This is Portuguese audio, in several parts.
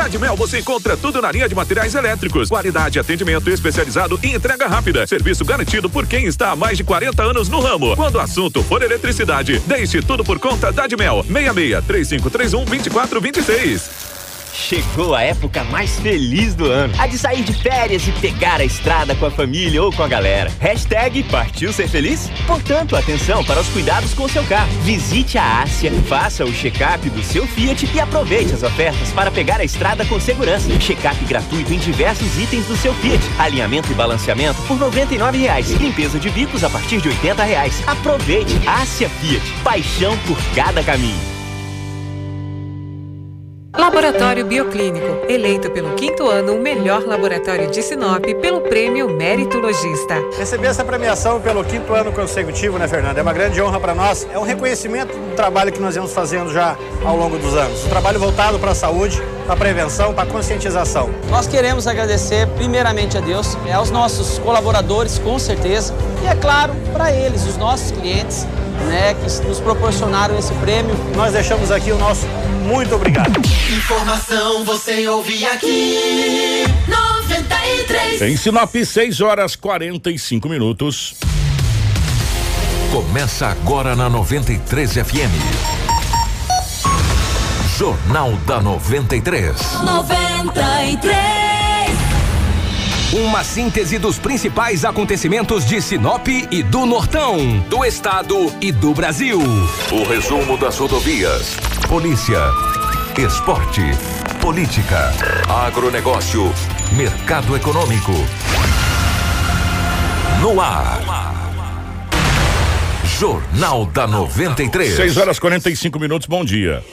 Na Admel você encontra tudo na linha de materiais elétricos, qualidade, atendimento especializado e entrega rápida. Serviço garantido por quem está há mais de 40 anos no ramo. Quando o assunto for eletricidade, deixe tudo por conta da Admel. 66 3531 2426. Chegou a época mais feliz do ano. A de sair de férias e pegar a estrada com a família ou com a galera. Hashtag partiu ser feliz? Portanto, atenção para os cuidados com o seu carro. Visite a Ásia, faça o check-up do seu Fiat e aproveite as ofertas para pegar a estrada com segurança. Check-up gratuito em diversos itens do seu Fiat. Alinhamento e balanceamento por R$ 99,00. Limpeza de bicos a partir de R$ 80,00. Aproveite Ásia Fiat. Paixão por cada caminho. Laboratório Bioclínico, eleito pelo quinto ano o melhor laboratório de Sinop pelo prêmio Mérito Logista. Receber essa premiação pelo quinto ano consecutivo, né, Fernanda? É uma grande honra para nós. É um reconhecimento do trabalho que nós vamos fazendo já ao longo dos anos. Um trabalho voltado para a saúde, para a prevenção, para a conscientização. Nós queremos agradecer primeiramente a Deus, é aos nossos colaboradores, com certeza, e é claro, para eles, os nossos clientes, né, que nos proporcionaram esse prêmio. Nós deixamos aqui o nosso muito obrigado. Informação você ouve aqui. 93. Em Sinop, 6 horas 45 minutos. Começa agora na 93 FM. Jornal da 93. 93. Uma síntese dos principais acontecimentos de Sinop e do Nortão, do estado e do Brasil. O resumo das rodovias, polícia, esporte, política, agronegócio, mercado econômico. No ar. Jornal da 93. 6 horas 45 minutos, bom dia.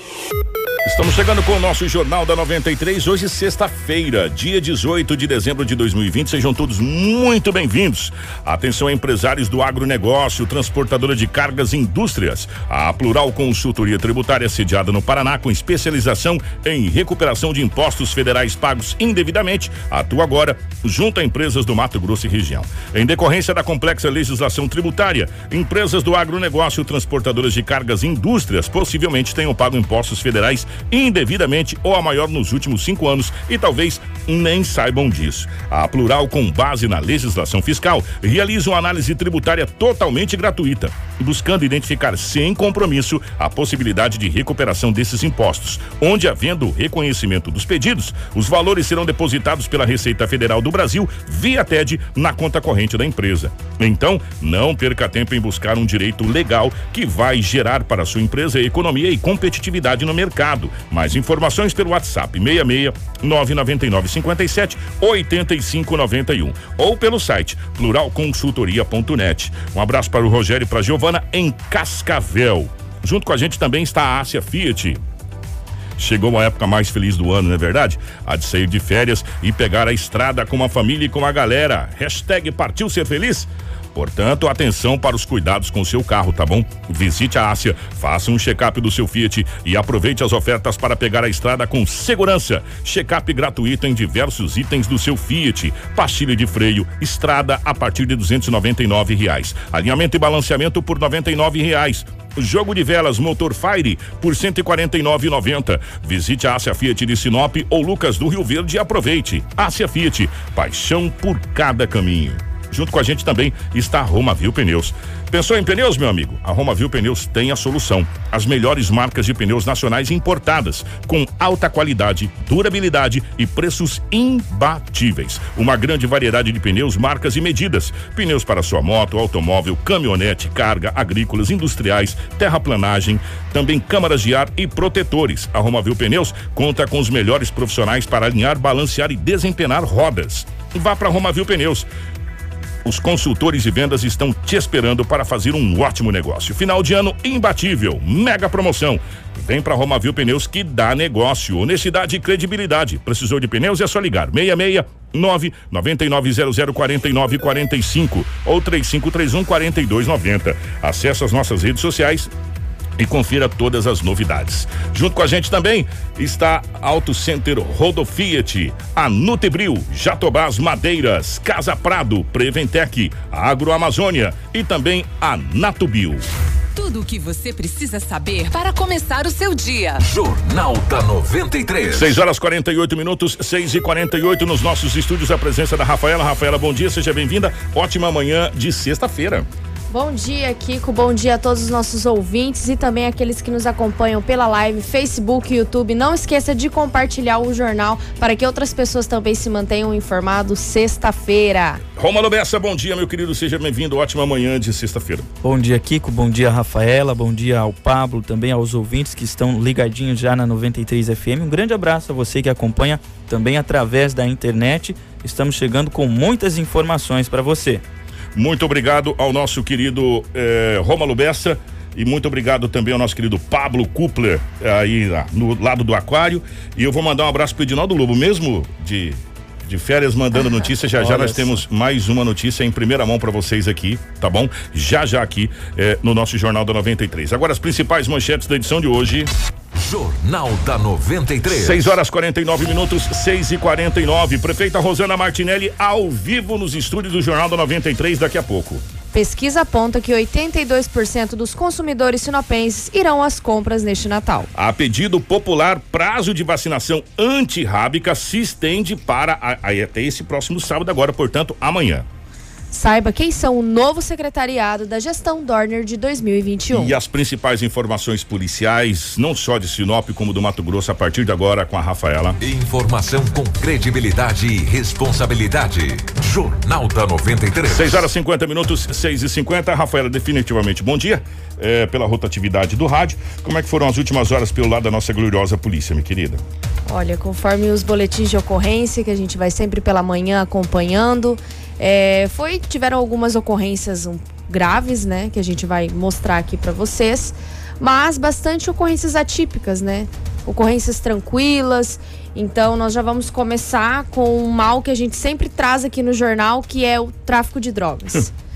Estamos chegando com o nosso Jornal da 93, hoje sexta-feira, dia 18 de dezembro de 2020. Sejam todos muito bem-vindos. Atenção empresários do agronegócio, transportadora de cargas e indústrias. A Plural Consultoria Tributária sediada no Paraná com especialização em recuperação de impostos federais pagos indevidamente, atua agora junto a empresas do Mato Grosso e região. Em decorrência da complexa legislação tributária, empresas do agronegócio, transportadoras de cargas e indústrias possivelmente tenham pago impostos federais indevidamente ou a maior nos últimos cinco anos e talvez nem saibam disso. A Plural, com base na legislação fiscal, realiza uma análise tributária totalmente gratuita, buscando identificar sem compromisso a possibilidade de recuperação desses impostos, onde, havendo reconhecimento dos pedidos, os valores serão depositados pela Receita Federal do Brasil via TED na conta corrente da empresa. Então, não perca tempo em buscar um direito legal que vai gerar para sua empresa economia e competitividade no mercado. Mais informações pelo WhatsApp 66 999 57 8591 ou pelo site pluralconsultoria.net. Um abraço para o Rogério e para a Giovana em Cascavel. Junto com a gente também está a Ásia Fiat. Chegou a época mais feliz do ano, não é verdade? A de sair de férias e pegar a estrada com a família e com a galera. Hashtag partiu ser feliz? Portanto, atenção para os cuidados com o seu carro, tá bom? Visite a Ásia, faça um check-up do seu Fiat e aproveite as ofertas para pegar a estrada com segurança. Check-up gratuito em diversos itens do seu Fiat. Pastilha de freio, estrada a partir de e reais. Alinhamento e balanceamento por e reais. Jogo de velas motor Fire por 149,90. Visite a Ásia Fiat de Sinop ou Lucas do Rio Verde e aproveite. Ásia Fiat, paixão por cada caminho. Junto com a gente também está a Roma Viu Pneus. Pensou em pneus, meu amigo? A Roma Viu Pneus tem a solução. As melhores marcas de pneus nacionais importadas, com alta qualidade, durabilidade e preços imbatíveis. Uma grande variedade de pneus, marcas e medidas. Pneus para sua moto, automóvel, caminhonete, carga, agrícolas, industriais, terraplanagem, também câmaras de ar e protetores. A Roma Viu Pneus conta com os melhores profissionais para alinhar, balancear e desempenar rodas. Vá para Roma Viu Pneus. Os consultores de vendas estão te esperando para fazer um ótimo negócio. Final de ano imbatível, mega promoção. Vem para Romavil Pneus que dá negócio, honestidade e credibilidade. Precisou de pneus é só ligar. 66 9 9900 49 45 ou 3531 4290. Acesse as nossas redes sociais e confira todas as novidades. Junto com a gente também está Auto Center Rodo Fiat, a Nutebril, Jatobás Madeiras, Casa Prado, Preventec, Agroamazônia e também a Natubio. Tudo o que você precisa saber para começar o seu dia. Jornal da 93. 6 horas 48 minutos, 6 e 48 nos nossos estúdios. A presença da Rafaela. Rafaela, bom dia, seja bem-vinda. Ótima manhã de sexta-feira. Bom dia, Kiko. Bom dia a todos os nossos ouvintes e também aqueles que nos acompanham pela live, Facebook e YouTube. Não esqueça de compartilhar o jornal para que outras pessoas também se mantenham informados sexta-feira. Rômulo Bessa, bom dia, meu querido. Seja bem-vindo. Ótima manhã de sexta-feira. Bom dia, Kiko. Bom dia, Rafaela. Bom dia ao Pablo, também aos ouvintes que estão ligadinhos já na 93 FM. Um grande abraço a você que acompanha também através da internet. Estamos chegando com muitas informações para você. Muito obrigado ao nosso querido eh, Rômulo Bessa e muito obrigado também ao nosso querido Pablo Kupler aí ah, no lado do aquário. E eu vou mandar um abraço pro Edinaldo Lobo, mesmo de de férias mandando notícia. Já já nós temos mais uma notícia em primeira mão para vocês aqui, tá bom? Já já aqui eh, no nosso Jornal da 93. Agora as principais manchetes da edição de hoje. Jornal da 93. 6 horas 49 minutos, 6 e 49 Prefeita Rosana Martinelli ao vivo nos estúdios do Jornal da 93 daqui a pouco. Pesquisa aponta que 82% dos consumidores sinopenses irão às compras neste Natal. A pedido popular, prazo de vacinação antirrábica se estende para a- aí até esse próximo sábado agora, portanto, amanhã. Saiba quem são o novo secretariado da gestão Dorner de 2021. E as principais informações policiais, não só de Sinop como do Mato Grosso, a partir de agora com a Rafaela. Informação com credibilidade e responsabilidade. Jornal da 93. 6 horas 50 minutos, 6 e 50 Rafaela, definitivamente bom dia eh, pela rotatividade do rádio. Como é que foram as últimas horas pelo lado da nossa gloriosa polícia, minha querida? Olha, conforme os boletins de ocorrência, que a gente vai sempre pela manhã acompanhando, é, foi tiveram algumas ocorrências um, graves, né, que a gente vai mostrar aqui para vocês, mas bastante ocorrências atípicas, né? Ocorrências tranquilas. Então, nós já vamos começar com um mal que a gente sempre traz aqui no jornal, que é o tráfico de drogas.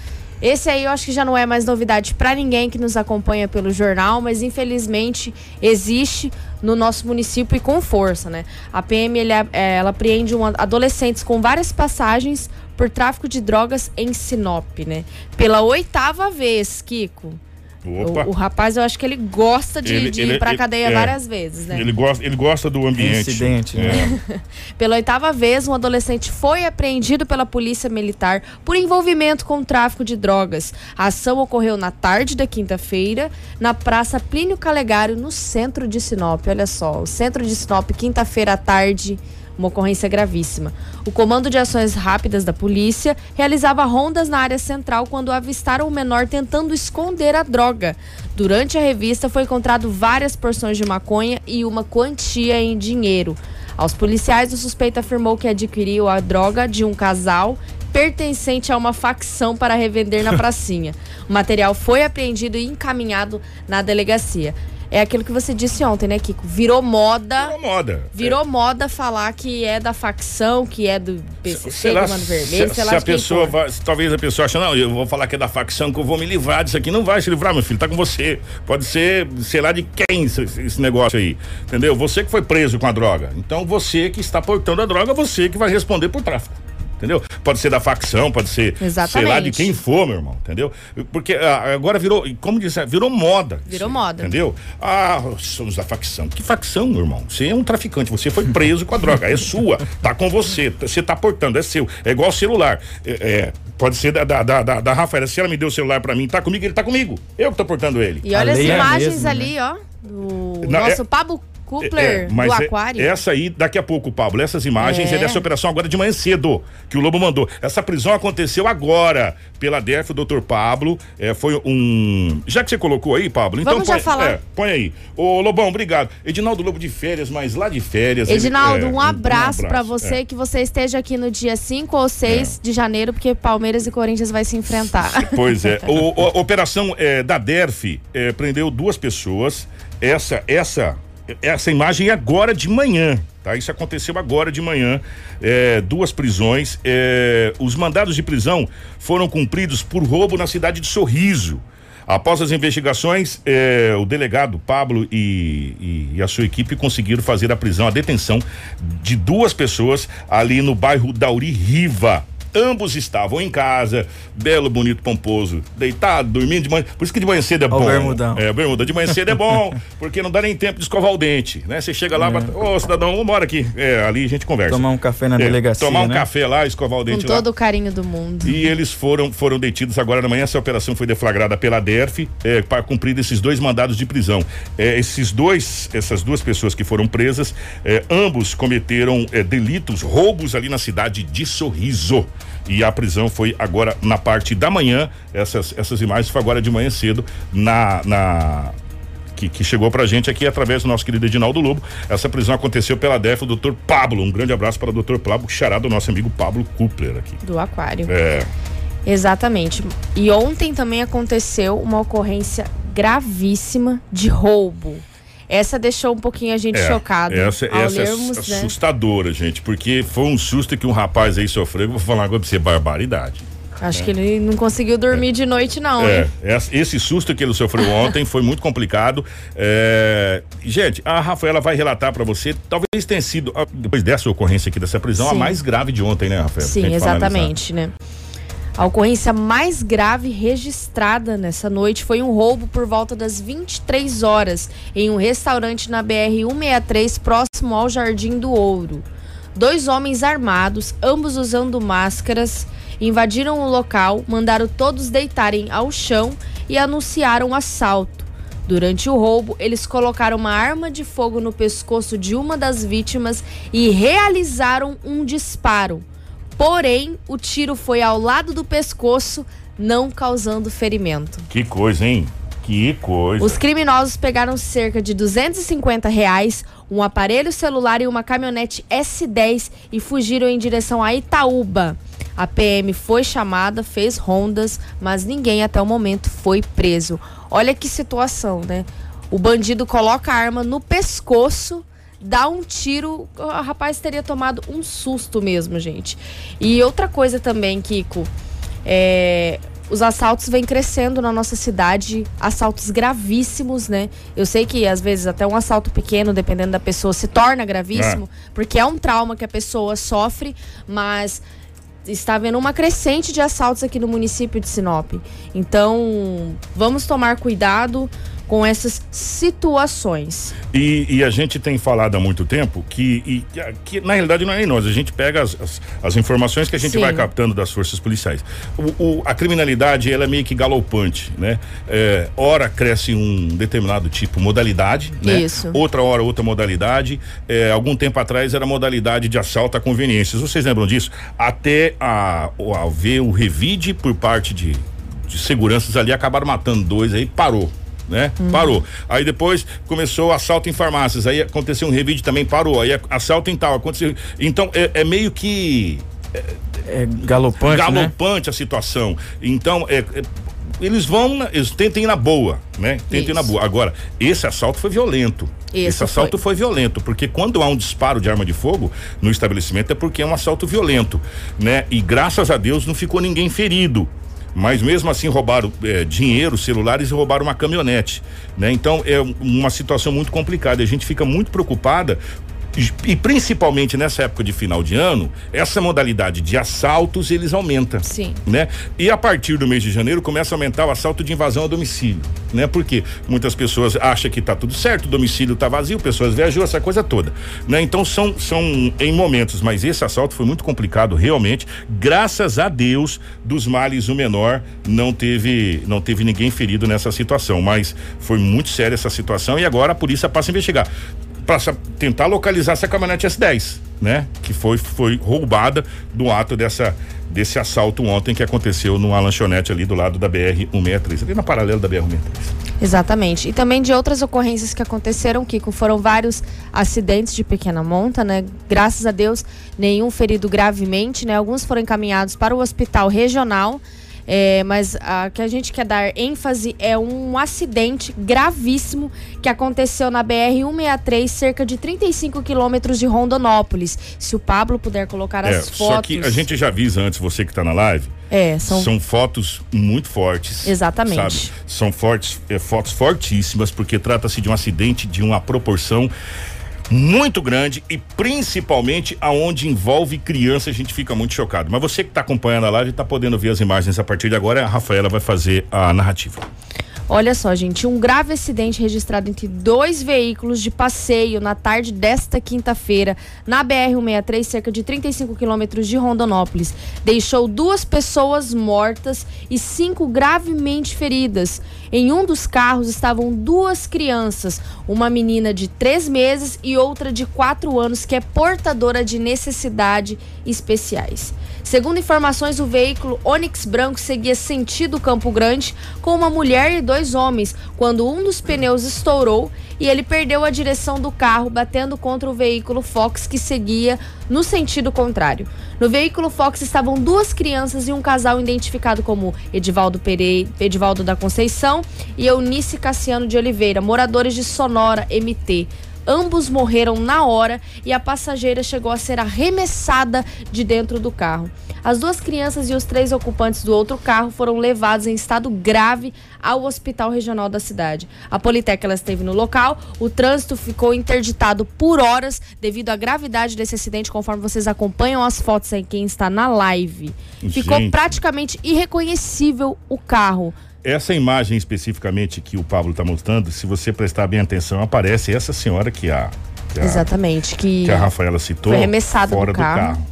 Esse aí eu acho que já não é mais novidade para ninguém que nos acompanha pelo jornal, mas infelizmente existe no nosso município e com força, né? A PM ele, é- ela apreende um, adolescentes com várias passagens por tráfico de drogas em Sinop, né? Pela oitava vez, Kiko. Opa. O, o rapaz, eu acho que ele gosta de, Ele- de ele- ir pra ele- cadeia é. várias vezes, né? Ele gosta, ele gosta do ambiente. Incidente, né? É. Pela oitava vez, um adolescente foi apreendido pela polícia militar por envolvimento com o tráfico de drogas. A ação ocorreu na tarde da quinta-feira, na Praça Plínio Calegário, no centro de Sinop. Olha só, o centro de Sinop, quinta-feira à tarde. Uma ocorrência gravíssima. O Comando de Ações Rápidas da polícia realizava rondas na área central quando avistaram o menor tentando esconder a droga. Durante a revista foi encontrado várias porções de maconha e uma quantia em dinheiro. Aos policiais, o suspeito afirmou que adquiriu a droga de um casal pertencente a uma facção para revender na pracinha. O material foi apreendido e encaminhado na delegacia. É aquilo que você disse ontem, né, Kiko? Virou moda. Virou moda. Virou moda falar que é da facção, que é do PCC, Sei lá, Comando Vermelho, se, sei lá se a pessoa vai, talvez a pessoa ache, não, eu vou falar que é da facção que eu vou me livrar disso aqui. Não vai se livrar, meu filho, tá com você. Pode ser, sei lá de quem esse, esse negócio aí. Entendeu? Você que foi preso com a droga. Então você que está portando a droga, você que vai responder por tráfico. Entendeu? Pode ser da facção, pode ser, sei lá, de Exatamente. quem for, meu irmão, entendeu? Porque ah, agora virou, como disse, virou moda. Virou moda. Entendeu? Ah, somos da facção. Que facção, meu irmão? Você é um traficante, você foi preso com a droga, é sua, tá com você, você tá portando, é seu. É igual celular. É, é, pode ser da, da, da, da, da Rafaela, se ela me deu o celular pra mim, tá comigo, ele tá comigo. Eu que tô portando ele. E olha as é imagens mesma, ali, ó, do Não, nosso é- Pablo, É, mas do é- Aquário. essa aí, daqui a pouco, Pablo, essas imagens é. É. dessa operação agora de manhã cedo, que o Lobo mandou. Essa prisão aconteceu agora, pela DEF, o doutor Pablo. É, foi um. Já que você colocou aí, Pablo, então Vamos já põe, falar. é, põe aí. Ô, Lobão, obrigado. Edinaldo Lobo de férias, mas lá de férias. ele- Edinaldo, é, um abraço pra é. você, que você esteja aqui no dia 5 ou 6 de janeiro, porque Palmeiras e Corinthians vai se enfrentar. Pois é. O, a operação é, da DERF é, prendeu duas pessoas. Essa, essa, essa imagem é agora de manhã. Tá? Isso aconteceu agora de manhã. É, duas prisões. É, os mandados de prisão foram cumpridos por roubo na cidade de Sorriso. Após as investigações, é, o delegado Pablo e, e- e a sua equipe conseguiram fazer a prisão, a detenção de duas pessoas ali no bairro Dauri Riva. Ambos estavam em casa, belo, bonito, pomposo, deitado, dormindo de manhã. Por isso que de manhã cedo é bom. o bermudão. É, bermuda. De manhã cedo é bom, porque não dá nem tempo de escovar o dente, né? Você chega lá, bate- ô cidadão, vamos embora aqui. É, ali a gente conversa. Tomar um café na É, delegacia, Tomar um né? café lá, escovar o Com dente lá. todo o carinho do mundo. E eles foram, foram detidos agora na manhã. Essa operação foi deflagrada pela DERF é, para cumprir esses dois mandados de prisão. É, esses dois, essas duas pessoas que foram presas, é, ambos cometeram é, delitos, roubos ali na cidade de Sorriso. E a prisão foi agora na parte da manhã. Essas, essas imagens foi agora de manhã cedo na. na que, que chegou pra gente aqui através do nosso querido Edinaldo Lobo. Essa prisão aconteceu pela DEF, o doutor Pablo. Um grande abraço para o doutor Pablo, xará do nosso amigo Pablo Kupler aqui. Do Aquário. É. Exatamente. E ontem também aconteceu uma ocorrência gravíssima de roubo. Essa deixou um pouquinho a gente É, chocado. Essa, essa lermos, é né? assustadora, gente, porque foi um susto que um rapaz aí sofreu. Eu vou falar agora pra você, barbaridade. Acho que ele não conseguiu dormir de noite, não, É, esse susto que ele sofreu ontem foi muito complicado. É, gente, a Rafaela vai relatar pra você, talvez tenha sido, ah, depois dessa ocorrência aqui dessa prisão, a Sim. mais grave de ontem, né, Rafaela? Sim, analisar. exatamente, né? A ocorrência mais grave registrada nessa noite foi um roubo por volta das 23 horas em um restaurante na BR-163, próximo ao Jardim do Ouro. Dois homens armados, ambos usando máscaras, invadiram o local, mandaram todos deitarem ao chão e anunciaram um assalto. Durante o roubo, eles colocaram uma arma de fogo no pescoço de uma das vítimas e realizaram um disparo. Porém, o tiro foi ao lado do pescoço, não causando ferimento. Que coisa, hein? Que coisa. Os criminosos pegaram cerca de 250 reais, um aparelho celular e uma caminhonete S10 e fugiram em direção a Itaúba. A PM foi chamada, fez rondas, mas ninguém até o momento foi preso. Olha que situação, né? O bandido coloca a arma no pescoço, dá um tiro. O rapaz teria tomado um susto mesmo, gente. E outra coisa também, Kiko, é, os assaltos vêm crescendo na nossa cidade, assaltos gravíssimos, né? Eu sei que às vezes até um assalto pequeno, dependendo da pessoa, se torna gravíssimo, porque é um trauma que a pessoa sofre, mas está havendo uma crescente de assaltos aqui no município de Sinop. Então, vamos tomar cuidado com essas situações. E, e a gente tem falado há muito tempo que, e- que, na realidade não é nem nós, a gente pega as, as, as informações que a gente Sim. vai captando das forças policiais. O, o- a criminalidade ela é meio que galopante, né? É, hora cresce um determinado tipo modalidade, né? Isso. Outra hora outra modalidade. É, algum tempo atrás era modalidade de assalto a conveniências. Vocês lembram disso? Até a, a ver o revide por parte de, de seguranças ali acabaram matando dois aí parou né? Parou. Aí depois começou o assalto em farmácias, aí aconteceu um revide também, parou. Aí assalto em tal, aconteceu. Então é, é meio que É galopante, né? galopante a situação. Então é, é, eles vão, na- eles tentem ir na boa, né? Tentem ir na Isso. boa. Agora, esse assalto foi violento. Esse esse assalto foi. foi. violento, porque quando há um disparo de arma de fogo no estabelecimento é porque é um assalto violento, né? E graças a Deus não ficou ninguém ferido. Mas mesmo assim roubaram eh, dinheiro, celulares e roubaram uma caminhonete, né? Então é um- uma situação muito complicada. A gente fica muito preocupada e- principalmente nessa época de final de ano, essa modalidade de assaltos eles aumentam, Sim. né? E a partir do mês de janeiro começa a aumentar o assalto de invasão a domicílio, né? Porque muitas pessoas acham que tá tudo certo, o domicílio tá vazio, pessoas viajou, essa coisa toda, né? Então são são em momentos, mas esse assalto foi muito complicado realmente. Graças a Deus, dos males o menor, não teve não teve ninguém ferido nessa situação, mas foi muito séria essa situação e agora a polícia passa a investigar. Para tentar localizar essa caminhonete S10, né? Que foi, foi roubada do ato dessa desse assalto ontem que aconteceu numa lanchonete ali do lado da BR 163, ali na paralela da BR 163. Exatamente. E também de outras ocorrências que aconteceram, Kiko, foram vários acidentes de pequena monta, né? Graças a Deus, nenhum ferido gravemente, né? Alguns foram encaminhados para o hospital regional. É, mas a que a gente quer dar ênfase é um acidente gravíssimo que aconteceu na BR-163, cerca de 35 quilômetros de Rondonópolis. Se o Pablo puder colocar É, as fotos. só que a gente já avisa antes, você que está na live. É, são- São fotos muito fortes. Exatamente. sabe? São fortes, é, fotos fortíssimas, porque trata-se de um acidente de uma proporção muito grande e principalmente aonde envolve criança, a gente fica muito chocado. Mas você que está acompanhando a live está podendo ver as imagens a partir de agora. A Rafaela vai fazer a narrativa. Olha só, gente, um grave acidente registrado entre dois veículos de passeio na tarde desta quinta-feira na BR-163, cerca de 35 quilômetros de Rondonópolis. Deixou duas pessoas mortas e cinco gravemente feridas. Em um dos carros estavam duas crianças, uma menina de três meses e outra de quatro anos, que é portadora de necessidade especiais. Segundo informações, o veículo Onix branco seguia sentido Campo Grande com uma mulher e dois homens, quando um dos pneus estourou e ele perdeu a direção do carro, batendo contra o veículo Fox que seguia no sentido contrário. No veículo Fox estavam duas crianças e um casal identificado como Edivaldo Pereira, Edivaldo da Conceição e Eunice Cassiano de Oliveira, moradores de Sonora MT. Ambos morreram na hora e a passageira chegou a ser arremessada de dentro do carro. As duas crianças e os três ocupantes do outro carro foram levados em estado grave ao hospital regional da cidade. A Politec ela esteve no local, o trânsito ficou interditado por horas devido à gravidade desse acidente, conforme vocês acompanham as fotos aí, quem está na live. Ficou Gente. praticamente irreconhecível o carro. Essa imagem especificamente que o Pablo está mostrando, se você prestar bem atenção, aparece essa senhora que a, que a, Exatamente, que, que a Rafaela citou foi arremessada fora do do carro. carro.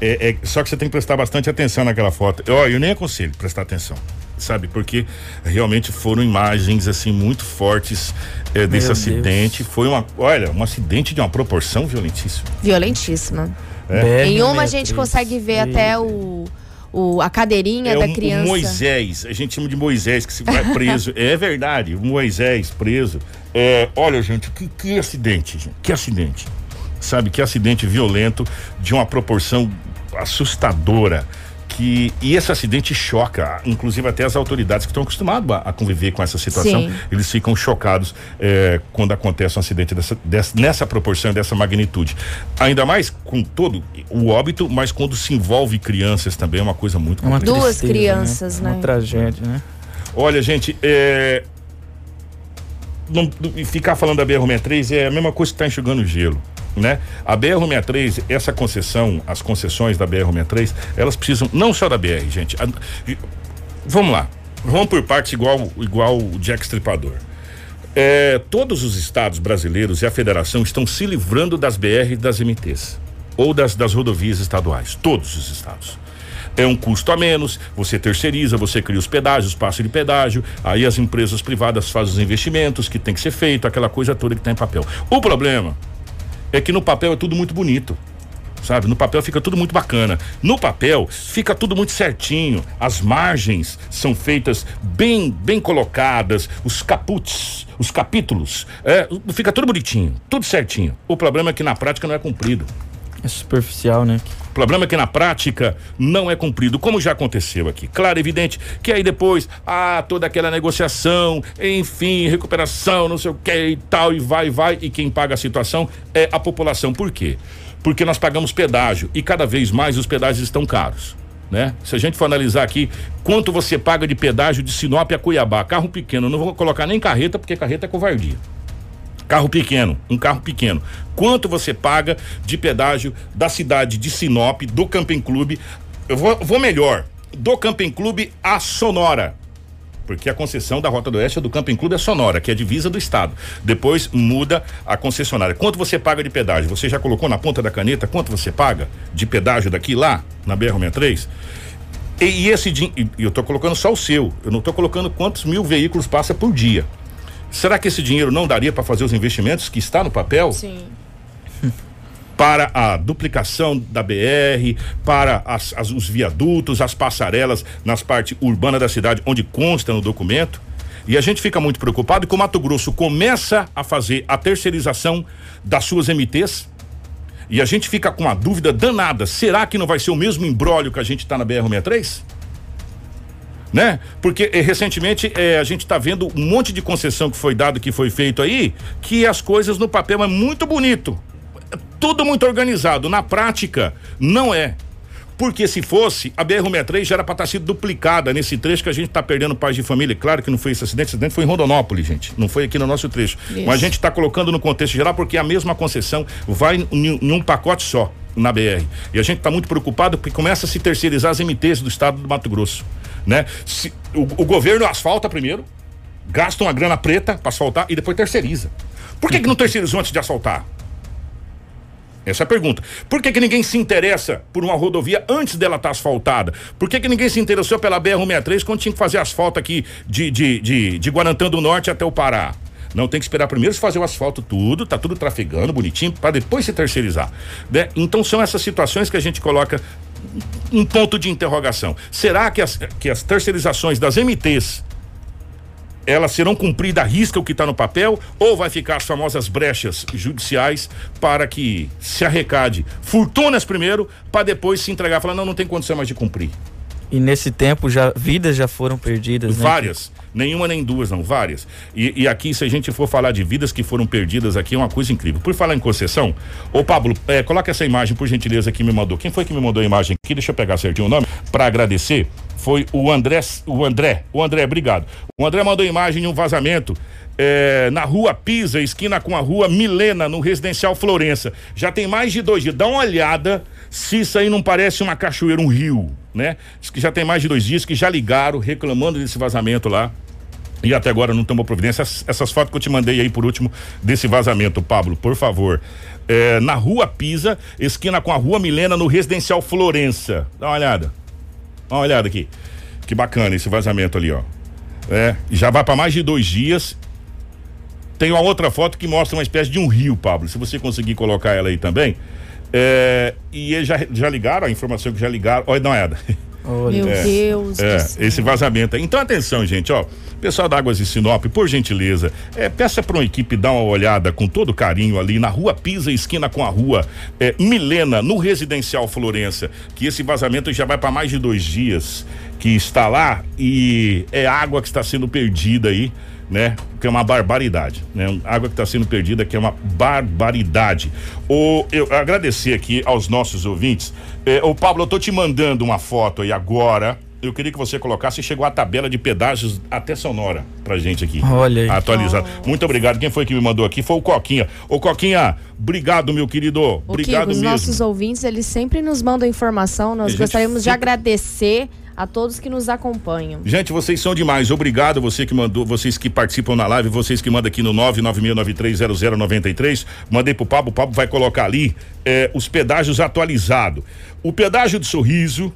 É, é- só que você tem que prestar bastante atenção naquela foto. Eu, eu nem aconselho prestar atenção, sabe? Porque realmente foram imagens assim muito fortes é, desse Meu acidente. Foi uma, olha, um acidente de uma proporção violentíssima. Violentíssima. É. Em uma a gente consegue ver até o, o, a cadeirinha É da o- criança. o Moisés, a gente chama de Moisés que se vai preso. é verdade, Moisés preso. É, olha, gente, que, que acidente, gente, que acidente. Sabe, que acidente violento de uma proporção assustadora. Que, e esse acidente choca, inclusive até as autoridades que estão acostumadas a, a conviver com essa situação, Sim. eles ficam chocados é, quando acontece um acidente dessa, dessa- nessa proporção, dessa magnitude. Ainda mais com todo o óbito, mas quando se envolve crianças também é uma coisa muito Uma complicada. Duas tristeza, crianças, Uma né? tragédia, né? Olha, gente, é. Não, não- ficar falando da BR-63 é a mesma coisa que está enxugando gelo. Né? A BR-63, essa concessão, as concessões da BR-63, elas precisam não só da BR, gente. A- vamos lá, vamos por partes igual igual o Jack Stripador. É, todos os estados brasileiros e a federação estão se livrando das BR e das MTs ou das, das rodovias estaduais, todos os estados. É um custo a menos, você terceiriza, você cria os pedágios, passe de pedágio, aí as empresas privadas fazem os investimentos que tem que ser feito, aquela coisa toda que está em papel. O problema é que no papel é tudo muito bonito. Sabe? No papel fica tudo muito bacana. No papel fica tudo muito certinho. As margens são feitas bem, bem colocadas. Os caputs, os capítulos, é, fica tudo bonitinho, tudo certinho. O problema é que na prática não é cumprido. É superficial, né? O problema é que na prática não é cumprido, como já aconteceu aqui. Claro, evidente que aí depois, ah, toda aquela negociação, enfim, recuperação, não sei o que e tal, e vai, vai, e quem paga a situação é a população. Por quê? Porque nós pagamos pedágio e cada vez mais os pedágios estão caros. Né? Se a gente for analisar aqui quanto você paga de pedágio de Sinop a Cuiabá, carro pequeno, não vou colocar nem carreta, porque carreta é covardia. Carro pequeno, um carro pequeno. Quanto você paga de pedágio da cidade de Sinop, do Camping Clube? Eu vou, vou melhor, do Camping Clube a Sonora. Porque a concessão da Rota do Oeste é do Camping Clube é Sonora, que é a divisa do estado. Depois muda a concessionária. Quanto você paga de pedágio? Você já colocou na ponta da caneta quanto você paga de pedágio daqui lá, na BR-63? E, e esse din- e eu estou colocando só o seu, eu não estou colocando quantos mil veículos passa por dia. Será que esse dinheiro não daria para fazer os investimentos que está no papel? Sim. para a duplicação da BR, para as, as- os viadutos, as passarelas nas partes urbanas da cidade, onde consta no documento. E a gente fica muito preocupado que o Mato Grosso começa a fazer a terceirização das suas MTs. E a gente fica com uma dúvida danada: será que não vai ser o mesmo embrólio que a gente está na BR-63? Né? Porque eh, recentemente eh, a gente está vendo um monte de concessão que foi dado, que foi feito aí, que as coisas no papel é muito bonito, É tudo muito organizado. Na prática, não é. Porque se fosse, a BR-63 já era para estar sido duplicada nesse trecho que a gente está perdendo pais de família. Claro que não foi esse acidente, esse acidente foi em Rondonópolis, gente. Não foi aqui no nosso trecho. Isso. Mas a gente está colocando no contexto geral porque a mesma concessão vai em, em um pacote só na BR. E a gente está muito preocupado porque começa a se terceirizar as MTs do estado do Mato Grosso, né? Se- o, o governo asfalta primeiro, gasta uma grana preta para asfaltar e depois terceiriza. Por que, que não terceirizou antes de asfaltar? Essa é a pergunta. Por que, que ninguém se interessa por uma rodovia antes dela estar asfaltada? Por que, que ninguém se interessou pela BR-163 quando tinha que fazer asfalto aqui de, de, de, de Guarantã do Norte até o Pará? Não, tem que esperar primeiro fazer o asfalto tudo, tá tudo trafegando, bonitinho, para depois se terceirizar. né? Então são essas situações que a gente coloca um ponto de interrogação. Será que as, que as terceirizações das MTs elas serão cumpridas à risca o que está no papel ou vai ficar as famosas brechas judiciais para que se arrecade fortunas primeiro para depois se entregar falar não não tem condição mais de cumprir E nesse tempo já vidas já foram perdidas, né? Nenhuma nem duas não várias. E, e aqui se a gente for falar de vidas que foram perdidas aqui é uma coisa incrível. Por falar em concessão ô Pablo é, coloca essa imagem por gentileza que me mandou. Quem foi que me mandou a imagem aqui? Deixa eu pegar certinho o nome para agradecer foi o André o André o André obrigado o André mandou imagem de um vazamento é, na rua Pisa, esquina com a rua Milena, no residencial Florença. Já tem mais de dois dias. Dá uma olhada se isso aí não parece uma cachoeira, um rio, né? Diz que já tem mais de dois dias que já ligaram reclamando desse vazamento lá. E até agora não tomou providência. Essas, essas fotos que eu te mandei aí por último desse vazamento, Pablo, por favor. É, na rua Pisa, esquina com a rua Milena, no residencial Florença. Dá uma olhada. Uma olhada aqui. Que bacana esse vazamento ali, ó. É, já vai para mais de dois dias. Tem uma outra foto que mostra uma espécie de um rio, Pablo. Se você conseguir colocar ela aí também. É, e eles já, já ligaram, a informação que já ligaram. Olha, dá uma olhada. Meu Deus do É, céu. esse vazamento. aí. Então, atenção, gente, ó. Pessoal da Águas de Sinop, por gentileza, é, peça para uma equipe dar uma olhada com todo carinho ali na rua Pisa, esquina com a rua é, Milena, no residencial Florença, que esse vazamento já vai para mais de dois dias que está lá e é água que está sendo perdida aí, né? Que é uma barbaridade, né? Água que está sendo perdida que é uma barbaridade. O, eu agradecer aqui aos nossos ouvintes. É, ô Pablo, eu tô te mandando uma foto aí agora. Eu queria que você colocasse, chegou a tabela de pedágios até sonora pra gente aqui. Olha aí. Atualizado. Muito obrigado. Quem foi que me mandou aqui? Foi o Coquinha. Ô Coquinha, obrigado, meu querido. O obrigado Kiko, os mesmo. nossos ouvintes, eles sempre nos mandam informação. Nós gostaríamos de fica- agradecer a todos que nos acompanham. Gente, vocês são demais. Obrigado você que mandou, vocês que participam na live, vocês que mandam aqui no 996930093. Mandei pro Pablo, o Pablo vai colocar ali é, os pedágios atualizados. O pedágio de sorriso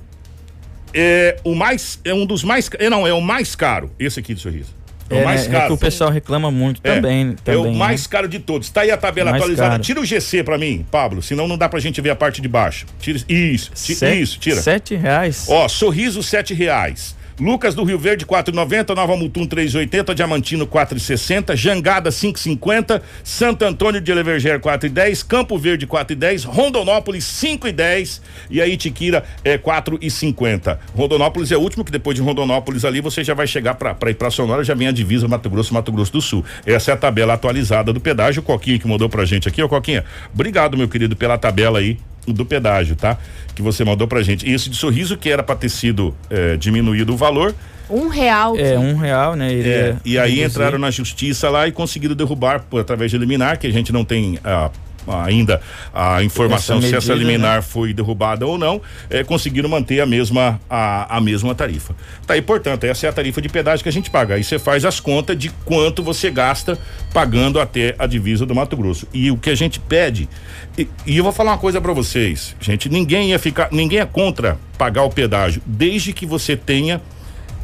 é o mais, é um dos mais, é, não, é o mais caro, esse aqui de sorriso. É, É, o mais né? É caro. que o pessoal reclama muito É, também. é o também, mais né? caro de todos. Tá aí a tabela Mais atualizada. caro. Tira o GC pra mim, Pablo, senão não dá pra gente ver a parte de baixo. Tira isso, ti- Sete- isso, tira. Sete reais. Ó, Sorriso sete reais. Lucas do Rio Verde 4,90, Nova Mutum 3,80, Diamantino 4,60, Jangada 5,50, Santo Antônio de Eleverger 4,10, Campo Verde 4,10, Rondonópolis 5,10 e aí Tiquira é 4,50. Rondonópolis é o último que depois de Rondonópolis ali você já vai chegar pra ir pra Sonora, já vem a divisa Mato Grosso, Mato Grosso do Sul. Essa é a tabela atualizada do pedágio, o Coquinha que mandou pra gente aqui, ô Coquinha. Obrigado, meu querido, pela tabela aí do pedágio, tá? Que você mandou pra gente. E esse de sorriso que era pra ter sido eh, diminuído o valor. Um real. É, um real, né? É, e aí reduzir. entraram na justiça lá e conseguiram derrubar por, através de liminar, que a gente não tem ah, ainda a informação se essa liminar né? foi derrubada ou não, eh, conseguiram manter a mesma, a, a mesma tarifa. Tá aí, portanto, essa é a tarifa de pedágio que a gente paga. Aí você faz as contas de quanto você gasta pagando até a divisa do Mato Grosso. E o que a gente pede, e, e eu vou falar uma coisa pra vocês, gente, ninguém ia ficar, ninguém é contra pagar o pedágio, desde que você tenha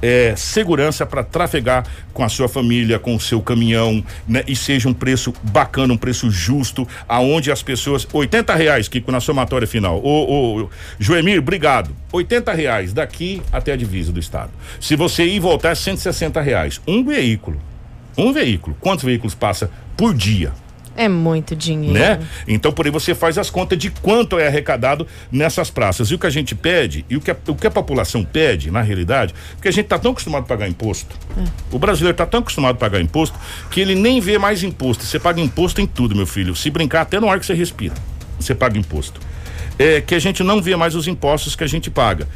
é, segurança para trafegar com a sua família, com o seu caminhão, né? E seja um preço bacana, um preço justo, aonde as pessoas. 80 reais, Kiko, na somatória final. Ô, ô, Joemir, obrigado. 80 reais daqui até a divisa do estado. Se você ir voltar, é 160 reais. Um veículo. Um veículo. Quantos veículos passa por dia? É muito dinheiro. né? Então por aí você faz as contas de quanto é arrecadado nessas praças. E o que a gente pede, e o que a, o que a população pede, na realidade, porque a gente está tão acostumado a pagar imposto. O brasileiro está tão acostumado a pagar imposto que ele nem vê mais imposto. Você paga imposto em tudo, meu filho. Se brincar até no ar que você respira, você paga imposto. É que a gente não vê mais os impostos que a gente paga.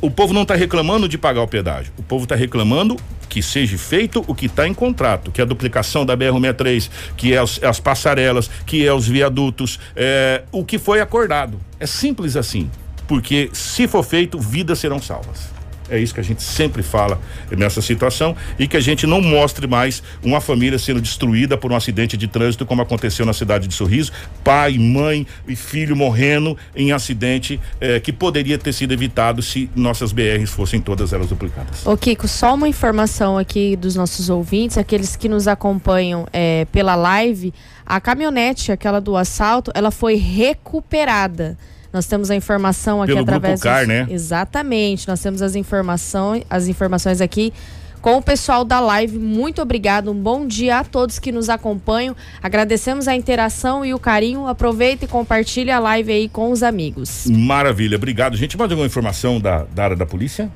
O povo não está reclamando de pagar o pedágio. O povo está reclamando que seja feito o que está em contrato, que é a duplicação da BR-63, que é as, as passarelas, que é os viadutos, é, o que foi acordado. É simples assim. Porque se for feito, vidas serão salvas. É isso que a gente sempre fala nessa situação e que a gente não mostre mais uma família sendo destruída por um acidente de trânsito como aconteceu na cidade de Sorriso, pai, mãe e filho morrendo em acidente eh, que poderia ter sido evitado se nossas BRs fossem todas elas duplicadas. Ô Kiko, só uma informação aqui dos nossos ouvintes, aqueles que nos acompanham é, pela live, a caminhonete, aquela do assalto, ela foi recuperada. Nós temos a informação aqui Pelo através Grupo Car, dos- né? Exatamente. Nós temos as informações, as informações aqui com o pessoal da live. Muito obrigado. Um bom dia a todos que nos acompanham. Agradecemos a interação e o carinho. Aproveita e compartilhe a live aí com os amigos. Maravilha, obrigado. Gente, mais alguma informação da, da área da polícia?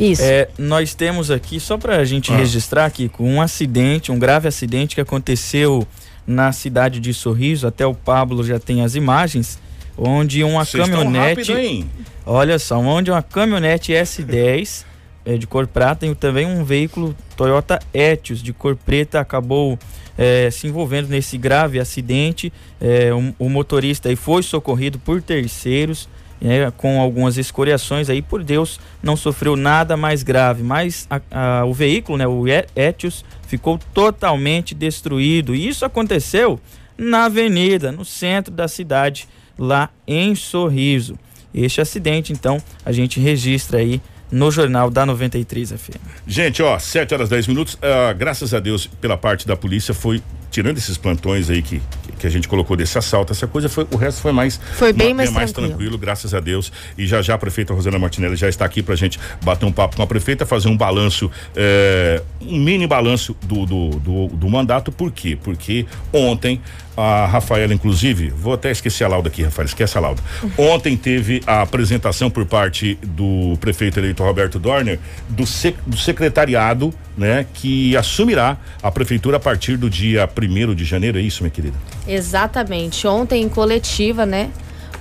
Isso. É, nós temos aqui, só pra gente Ah. registrar aqui, com um acidente, um grave acidente que aconteceu na cidade de Sorriso, até o Pablo já tem as imagens, onde uma Vocês caminhonete. rápido? Olha só, onde uma caminhonete S10 é, de cor prata e também um veículo Toyota Etios de cor preta acabou é, se envolvendo nesse grave acidente. É, um- o motorista aí foi socorrido por terceiros. né, com algumas escoriações aí, por Deus, não sofreu nada mais grave, mas a- a- o veículo, né, o Etios, ficou totalmente destruído. E isso aconteceu na avenida, no centro da cidade, lá em Sorriso. Este acidente, então, a gente registra aí no jornal da 93 FM. Gente, ó, 7 horas 10 minutos. ah, graças a Deus, pela parte da polícia, foi tirando esses plantões aí que, que a gente colocou desse assalto, essa coisa foi, o resto foi mais Foi bem ma- mais tranquilo. graças a Deus. E já já a prefeita Rosana Martinelli já está aqui pra gente bater um papo com a prefeita, fazer um balanço, eh, um mini balanço do, do, do, do mandato. Por quê? Porque ontem a Rafaela, inclusive, vou até esquecer a lauda aqui, Rafaela, esquece a lauda. Ontem teve a apresentação por parte do prefeito eleito Roberto Dorner do, sec- do secretariado, né, que assumirá a prefeitura a partir do dia primeiro de janeiro, é isso, minha querida? Exatamente. Ontem, em coletiva, né?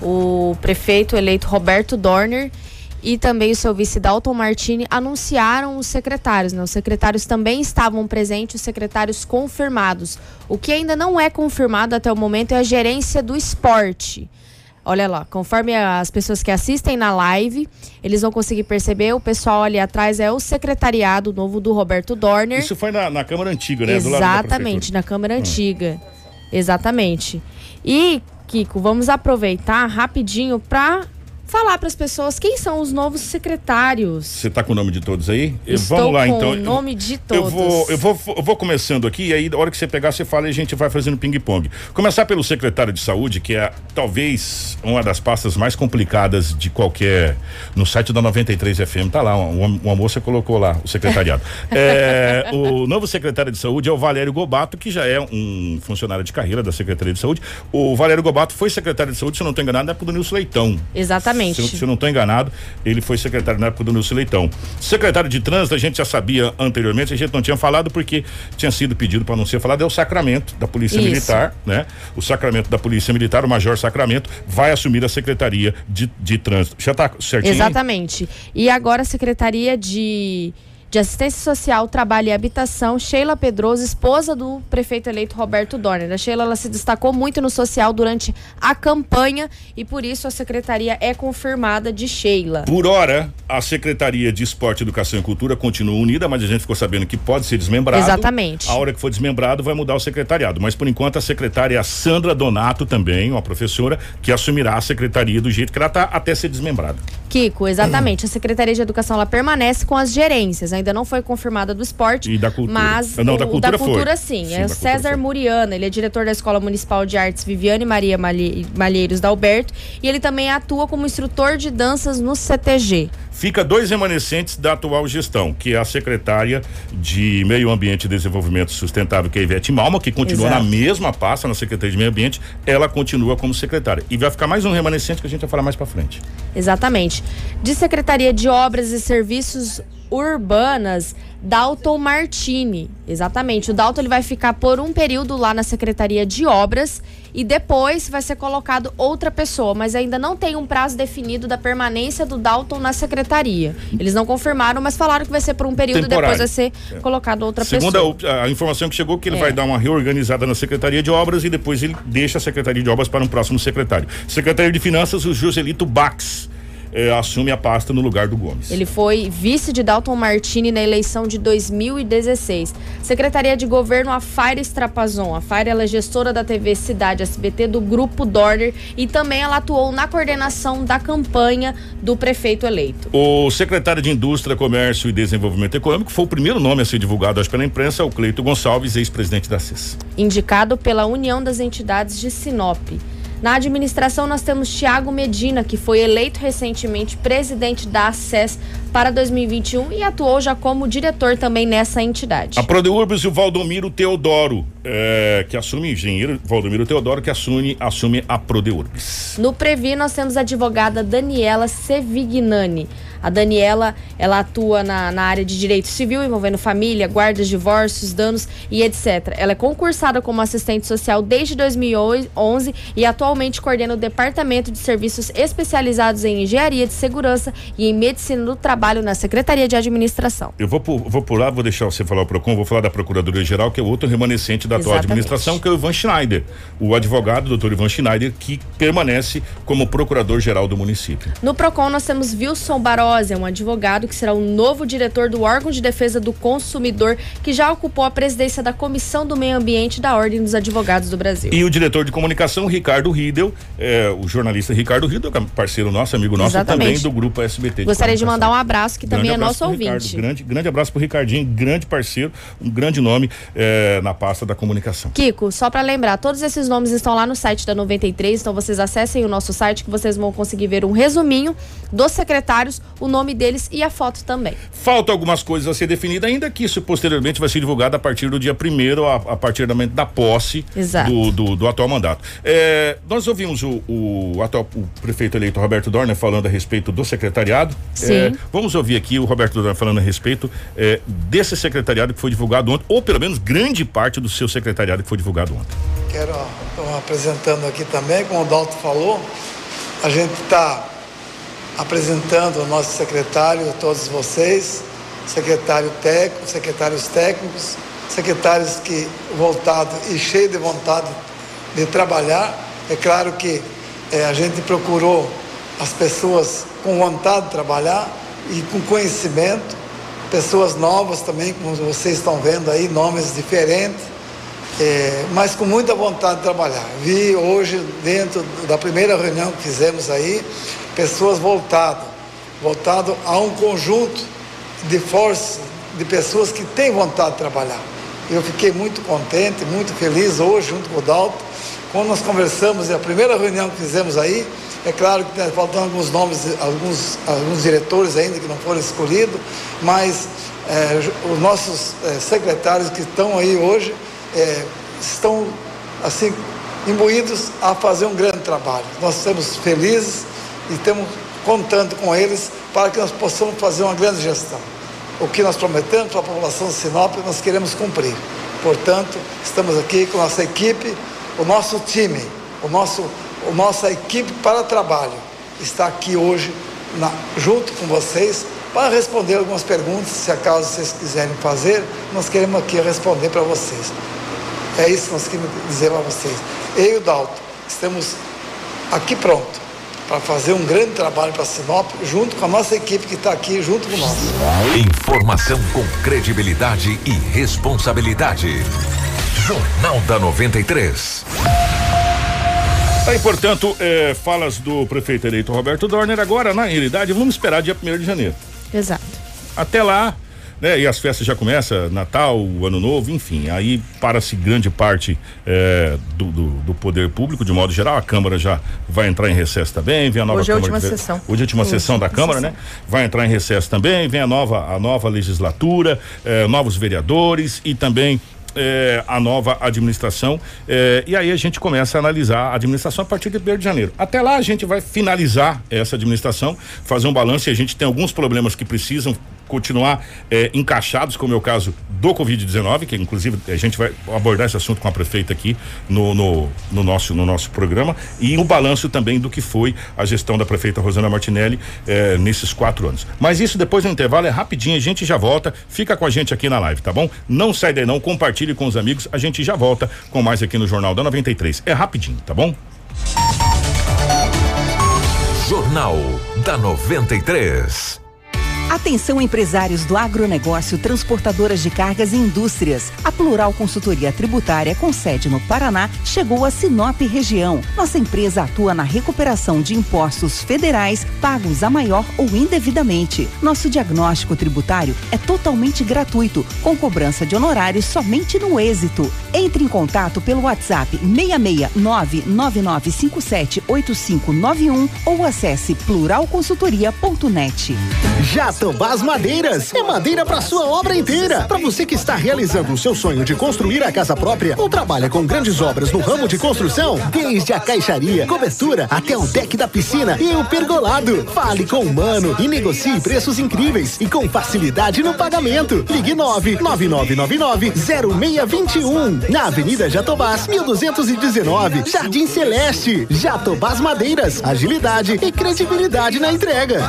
O prefeito eleito Roberto Dorner e também o seu vice Dalton Martini anunciaram os secretários, né? Os secretários também estavam presentes, os secretários confirmados. O que ainda não é confirmado até o momento é a gerência do esporte. Olha lá, conforme as pessoas que assistem na live, eles vão conseguir perceber, o pessoal ali atrás é o secretariado novo do Roberto Dorner. Isso foi na, na Câmara Antiga, né? do lado da Exatamente, na Câmara Hum. Antiga. Exatamente. E, Kiko, vamos aproveitar rapidinho para falar para as pessoas quem são os novos secretários. Você tá com o nome de todos aí? Eu- Estou Vamos lá com então. o nome de Eu todos. vou, eu vou, eu vou começando aqui e aí na hora que você pegar você fala e a gente vai fazendo ping-pong. Começar pelo secretário de saúde, que é talvez uma das pastas mais complicadas de qualquer no site da 93 FM, tá lá, uma, uma moça colocou lá o secretariado. É, o novo secretário de saúde é o Valério Gobato, que já é um funcionário de carreira da Secretaria de Saúde. O Valério Gobato foi secretário de saúde, se eu não estou enganado, na época do Nilson Leitão. Exatamente. Se, eu- se eu não estou enganado, ele foi secretário na época do Nilson Leitão. Secretário de trânsito, a gente já sabia anteriormente, a gente não tinha falado porque tinha sido pedido para não ser falado, é o Sacramento da Polícia Isso. Militar, né? O Sacramento da Polícia Militar, o Major Sacramento, vai assumir a Secretaria de, de Trânsito. Já está certinho? Exatamente. E agora a Secretaria de, de Assistência Social, Trabalho e Habitação, Sheila Pedroso, esposa do prefeito eleito Roberto Dorner. A Sheila ela se destacou muito no social durante a campanha e por isso a secretaria é confirmada de Sheila. Por hora, a Secretaria de Esporte, Educação e Cultura continua unida, mas a gente ficou sabendo que pode ser desmembrado. Exatamente. A hora que for desmembrado vai mudar o secretariado, mas por enquanto a secretária é a Sandra Donato também, uma professora que assumirá a secretaria do jeito que ela está até ser desmembrada. Kiko, exatamente. A Secretaria de Educação ela permanece com as gerências. Ainda não foi confirmada do esporte. E da cultura. Mas Não, o, da cultura da cultura sim. Sim, é o César foi. Muriano. Ele é diretor da Escola Municipal de Artes Viviane Maria Malhe- Malheiros da Alberto. E ele também atua como instrutor de danças no CTG. Fica dois remanescentes da atual gestão, que é a secretária de Meio Ambiente e Desenvolvimento Sustentável, que é a Ivete Malma, que continua Exato. na mesma pasta na Secretaria de Meio Ambiente, ela continua como secretária. E vai ficar mais um remanescente que a gente vai falar mais pra frente. Exatamente. De Secretaria de Obras e Serviços Urbanas, Dalton Martini. Exatamente. O Dalton ele vai ficar por um período lá na Secretaria de Obras e depois vai ser colocado outra pessoa, mas ainda não tem um prazo definido da permanência do Dalton na secretaria. Eles não confirmaram, mas falaram que vai ser por um período e depois Temporário. vai ser É. colocado outra Segundo pessoa. a- a informação que chegou, que ele É. vai dar uma reorganizada na Secretaria de Obras e depois ele deixa a Secretaria de Obras para um próximo secretário. Secretaria de Finanças, o Joselito Bax. Eh, assume a pasta no lugar do Gomes. Ele foi vice de Dalton Martini na eleição de 2016. Secretaria de Governo, a Faira Estrapazon. A Faira é gestora da TV Cidade SBT do Grupo Dorner e também ela atuou na coordenação da campanha do prefeito eleito. O secretário de Indústria, Comércio e Desenvolvimento Econômico foi o primeiro nome a ser divulgado acho, pela imprensa, é o Cleito Gonçalves, ex-presidente da CES. Indicado pela União das Entidades de Sinop. Na administração, nós temos Tiago Medina, que foi eleito recentemente presidente da ACES para 2021 e atuou já como diretor também nessa entidade. A Prodeurbis e o Valdomiro Teodoro, eh, que assume, engenheiro Valdomiro Teodoro, que assume, assume a Prodeurbis. No Previ, nós temos a advogada Daniela Sevignani. A Daniela, ela atua na, na área de direito civil, envolvendo família, guardas, divórcios, danos e etc. Ela é concursada como assistente social desde 2011 e atualmente coordena o Departamento de Serviços Especializados em Engenharia de Segurança e em Medicina do Trabalho na Secretaria de Administração. Eu vou, vou pular, vou deixar você falar o PROCON, vou falar da Procuradoria Geral, que é outro remanescente da atual administração, que é o Ivan Schneider. O advogado, doutor Ivan Schneider, que permanece como procurador-geral do município. No PROCON, nós temos Wilson Barosa, um advogado que será o novo diretor do órgão de defesa do consumidor, que já ocupou a presidência da Comissão do Meio Ambiente da Ordem dos Advogados do Brasil. E o diretor de comunicação, Ricardo Riedel, é, o jornalista Ricardo Riedel, que é parceiro nosso, amigo nosso Exatamente. também do grupo SBT. Gostaria de mandar um abraço, que também é Grande nosso pro Ricardo, ouvinte. grande, grande abraço pro Ricardinho, grande parceiro, um grande nome é, na pasta da comunicação. Kiko, só para lembrar, todos esses nomes estão lá no site da 93, então vocês acessem o nosso site que vocês vão conseguir ver um resuminho dos secretários, o nome deles e a foto também. Falta algumas coisas a ser definida ainda que isso posteriormente vai ser divulgado a partir do dia primeiro, a, a partir do momento da posse Exato. do, do, do atual mandato. É, nós ouvimos o, o atual o prefeito eleito Roberto Dorner falando a respeito do secretariado. Sim. É, vamos ouvir aqui o Roberto Dorner falando a respeito é, desse secretariado que foi divulgado ontem, ou pelo menos grande parte do seu secretariado que foi divulgado ontem. Quero estou apresentando aqui também, como o Dalton falou, a gente está apresentando o nosso secretário, todos vocês, secretário técnico, secretários técnicos, secretários que voltado e cheio de vontade de trabalhar. É claro que eh, a gente procurou as pessoas com vontade de trabalhar e com conhecimento, pessoas novas também, como vocês estão vendo aí, nomes diferentes. É, mas com muita vontade de trabalhar. Vi hoje, dentro da primeira reunião que fizemos aí, pessoas voltadas, voltado a um conjunto de força, de pessoas que têm vontade de trabalhar. Eu fiquei muito contente, muito feliz hoje, junto com o Dalton, quando nós conversamos, e a primeira reunião que fizemos aí, é claro que faltando alguns nomes, alguns, alguns diretores ainda que não foram escolhidos, mas é, os nossos é, secretários que estão aí hoje é, estão assim imbuídos a fazer um grande trabalho. Nós estamos felizes e estamos contando com eles para que nós possamos fazer uma grande gestão. O que nós prometemos para a população de Sinop, nós queremos cumprir. Portanto, estamos aqui com nossa equipe, o nosso time, o nosso, a nossa equipe para trabalho está aqui hoje, na- junto com vocês, para responder algumas perguntas, se acaso vocês quiserem fazer, nós queremos aqui responder para vocês. É isso que nós queremos dizer para vocês. Eu e o Dalton estamos aqui pronto para fazer um grande trabalho para Sinop, junto com a nossa equipe que está aqui junto com nós. Informação com credibilidade e responsabilidade. Jornal da 93. Aí, portanto, é, falas do prefeito eleito Roberto Dorner. Agora, na realidade, vamos esperar dia 1 de janeiro. Exato. Até lá, né? E as festas já começam, Natal, Ano Novo, enfim. Aí para-se grande parte é, do, do, do, poder público, de modo geral. A Câmara já vai entrar em recesso também. Vem a nova Hoje é a última sessão. Hoje é a última sessão da Câmara, sessão. né? Vai entrar em recesso também. Vem a nova, a nova legislatura, é, novos vereadores e também é, a nova administração é, e aí a gente começa a analisar a administração a partir de 1 de janeiro. Até lá a gente vai finalizar essa administração, fazer um balanço e a gente tem alguns problemas que precisam continuar é, encaixados, como é o caso do Covid-19, que inclusive a gente vai abordar esse assunto com a prefeita aqui no, no, no, nosso, no nosso programa, e o balanço também do que foi a gestão da prefeita Rosana Martinelli é, nesses quatro anos. Mas isso depois no intervalo é rapidinho, a gente já volta, fica com a gente aqui na live, tá bom? Não sai daí não, compartilhe com os amigos, a gente já volta com mais aqui no Jornal da 93. É rapidinho, tá bom? Jornal da 93. Atenção empresários do agronegócio, transportadoras de cargas e indústrias. A Plural Consultoria Tributária, com sede no Paraná, chegou a Sinop região. Nossa empresa atua na recuperação de impostos federais pagos a maior ou indevidamente. Nosso diagnóstico tributário é totalmente gratuito, com cobrança de honorários somente no êxito. Entre em contato pelo WhatsApp 66999578591 ou acesse pluralconsultoria.net. Já Jatobás Madeiras. É madeira para sua obra inteira. Para você que está realizando o seu sonho de construir a casa própria ou trabalha com grandes obras no ramo de construção, desde a caixaria, cobertura até o deck da piscina e o pergolado. Fale com o Mano e negocie preços incríveis e com facilidade no pagamento. Ligue 999990621 na Avenida Jatobás 1219, Jardim Celeste. Jatobás Madeiras, agilidade e credibilidade na entrega.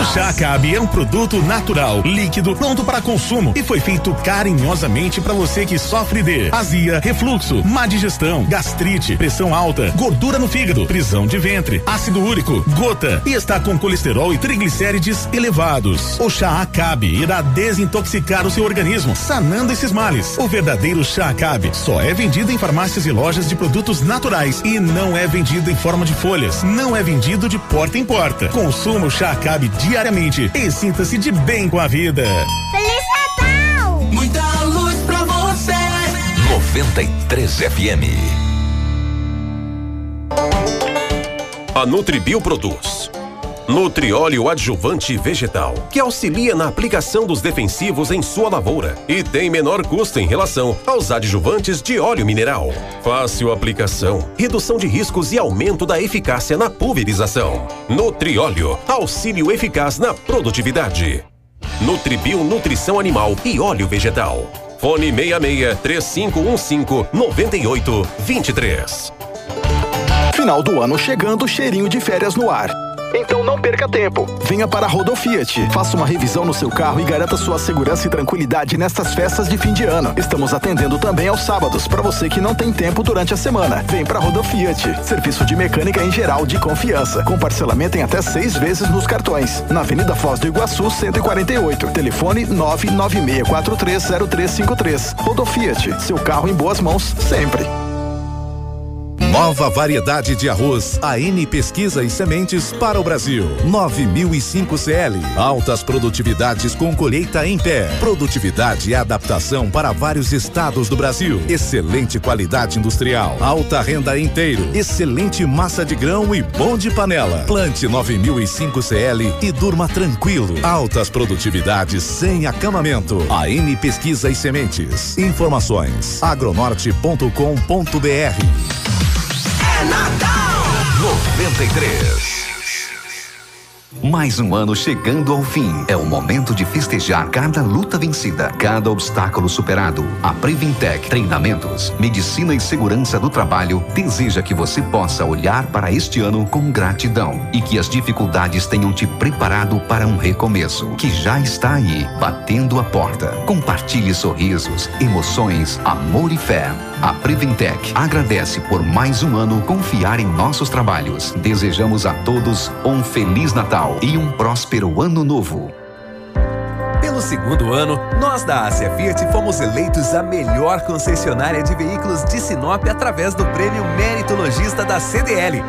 O chá cabe é um produto natural, líquido, pronto para consumo e foi feito carinhosamente para você que sofre de azia, refluxo, má digestão, gastrite, pressão alta, gordura no fígado, prisão de ventre, ácido úrico, gota e está com colesterol e triglicérides elevados. O chá Acabe irá desintoxicar o seu organismo, sanando esses males. O verdadeiro chá Acabe só é vendido em farmácias e lojas de produtos naturais e não é vendido em forma de folhas, não é vendido de porta em porta. Consuma o chá Acabe diariamente e sinta-se de bem com a vida. Feliz Natal! Muita luz pra você! 93 FM. A Nutribio produz Nutrióleo adjuvante vegetal, que auxilia na aplicação dos defensivos em sua lavoura e tem menor custo em relação aos adjuvantes de óleo mineral. Fácil aplicação, redução de riscos e aumento da eficácia na pulverização. Nutrióleo, auxílio eficaz na produtividade. Nutribio Nutrição Animal e Óleo Vegetal. Fone 66 3515 9823. Final do ano chegando, cheirinho de férias no ar. Então não perca tempo. Venha para a Rodofiat. Faça uma revisão no seu carro e garanta sua segurança e tranquilidade nestas festas de fim de ano. Estamos atendendo também aos sábados para você que não tem tempo durante a semana. Vem para a Rodofiat. Serviço de mecânica em geral de confiança. Com parcelamento em até seis vezes nos cartões. Na Avenida Foz do Iguaçu, 148. Telefone 996430353. Rodofiat. Seu carro em boas mãos sempre. Nova variedade de arroz AN Pesquisa e Sementes para o Brasil. 9005 CL. Altas produtividades com colheita em pé. Produtividade e adaptação para vários estados do Brasil. Excelente qualidade industrial. Alta renda inteiro. Excelente massa de grão e bom de panela. Plante 9005 CL e durma tranquilo. Altas produtividades sem acamamento. AN Pesquisa e Sementes. Informações agronorte.com.br Natal 93. Mais um ano chegando ao fim. É o momento de festejar cada luta vencida, cada obstáculo superado. A Preventec Treinamentos, Medicina e Segurança do Trabalho deseja que você possa olhar para este ano com gratidão e que as dificuldades tenham te preparado para um recomeço que já está aí, batendo a porta. Compartilhe sorrisos, emoções, amor e fé. A Preventec agradece por mais um ano confiar em nossos trabalhos. Desejamos a todos um feliz Natal e um próspero ano novo. Pelo segundo ano, nós da Ásia Fiat fomos eleitos a melhor concessionária de veículos de Sinop através do prêmio Meritologista da CDL.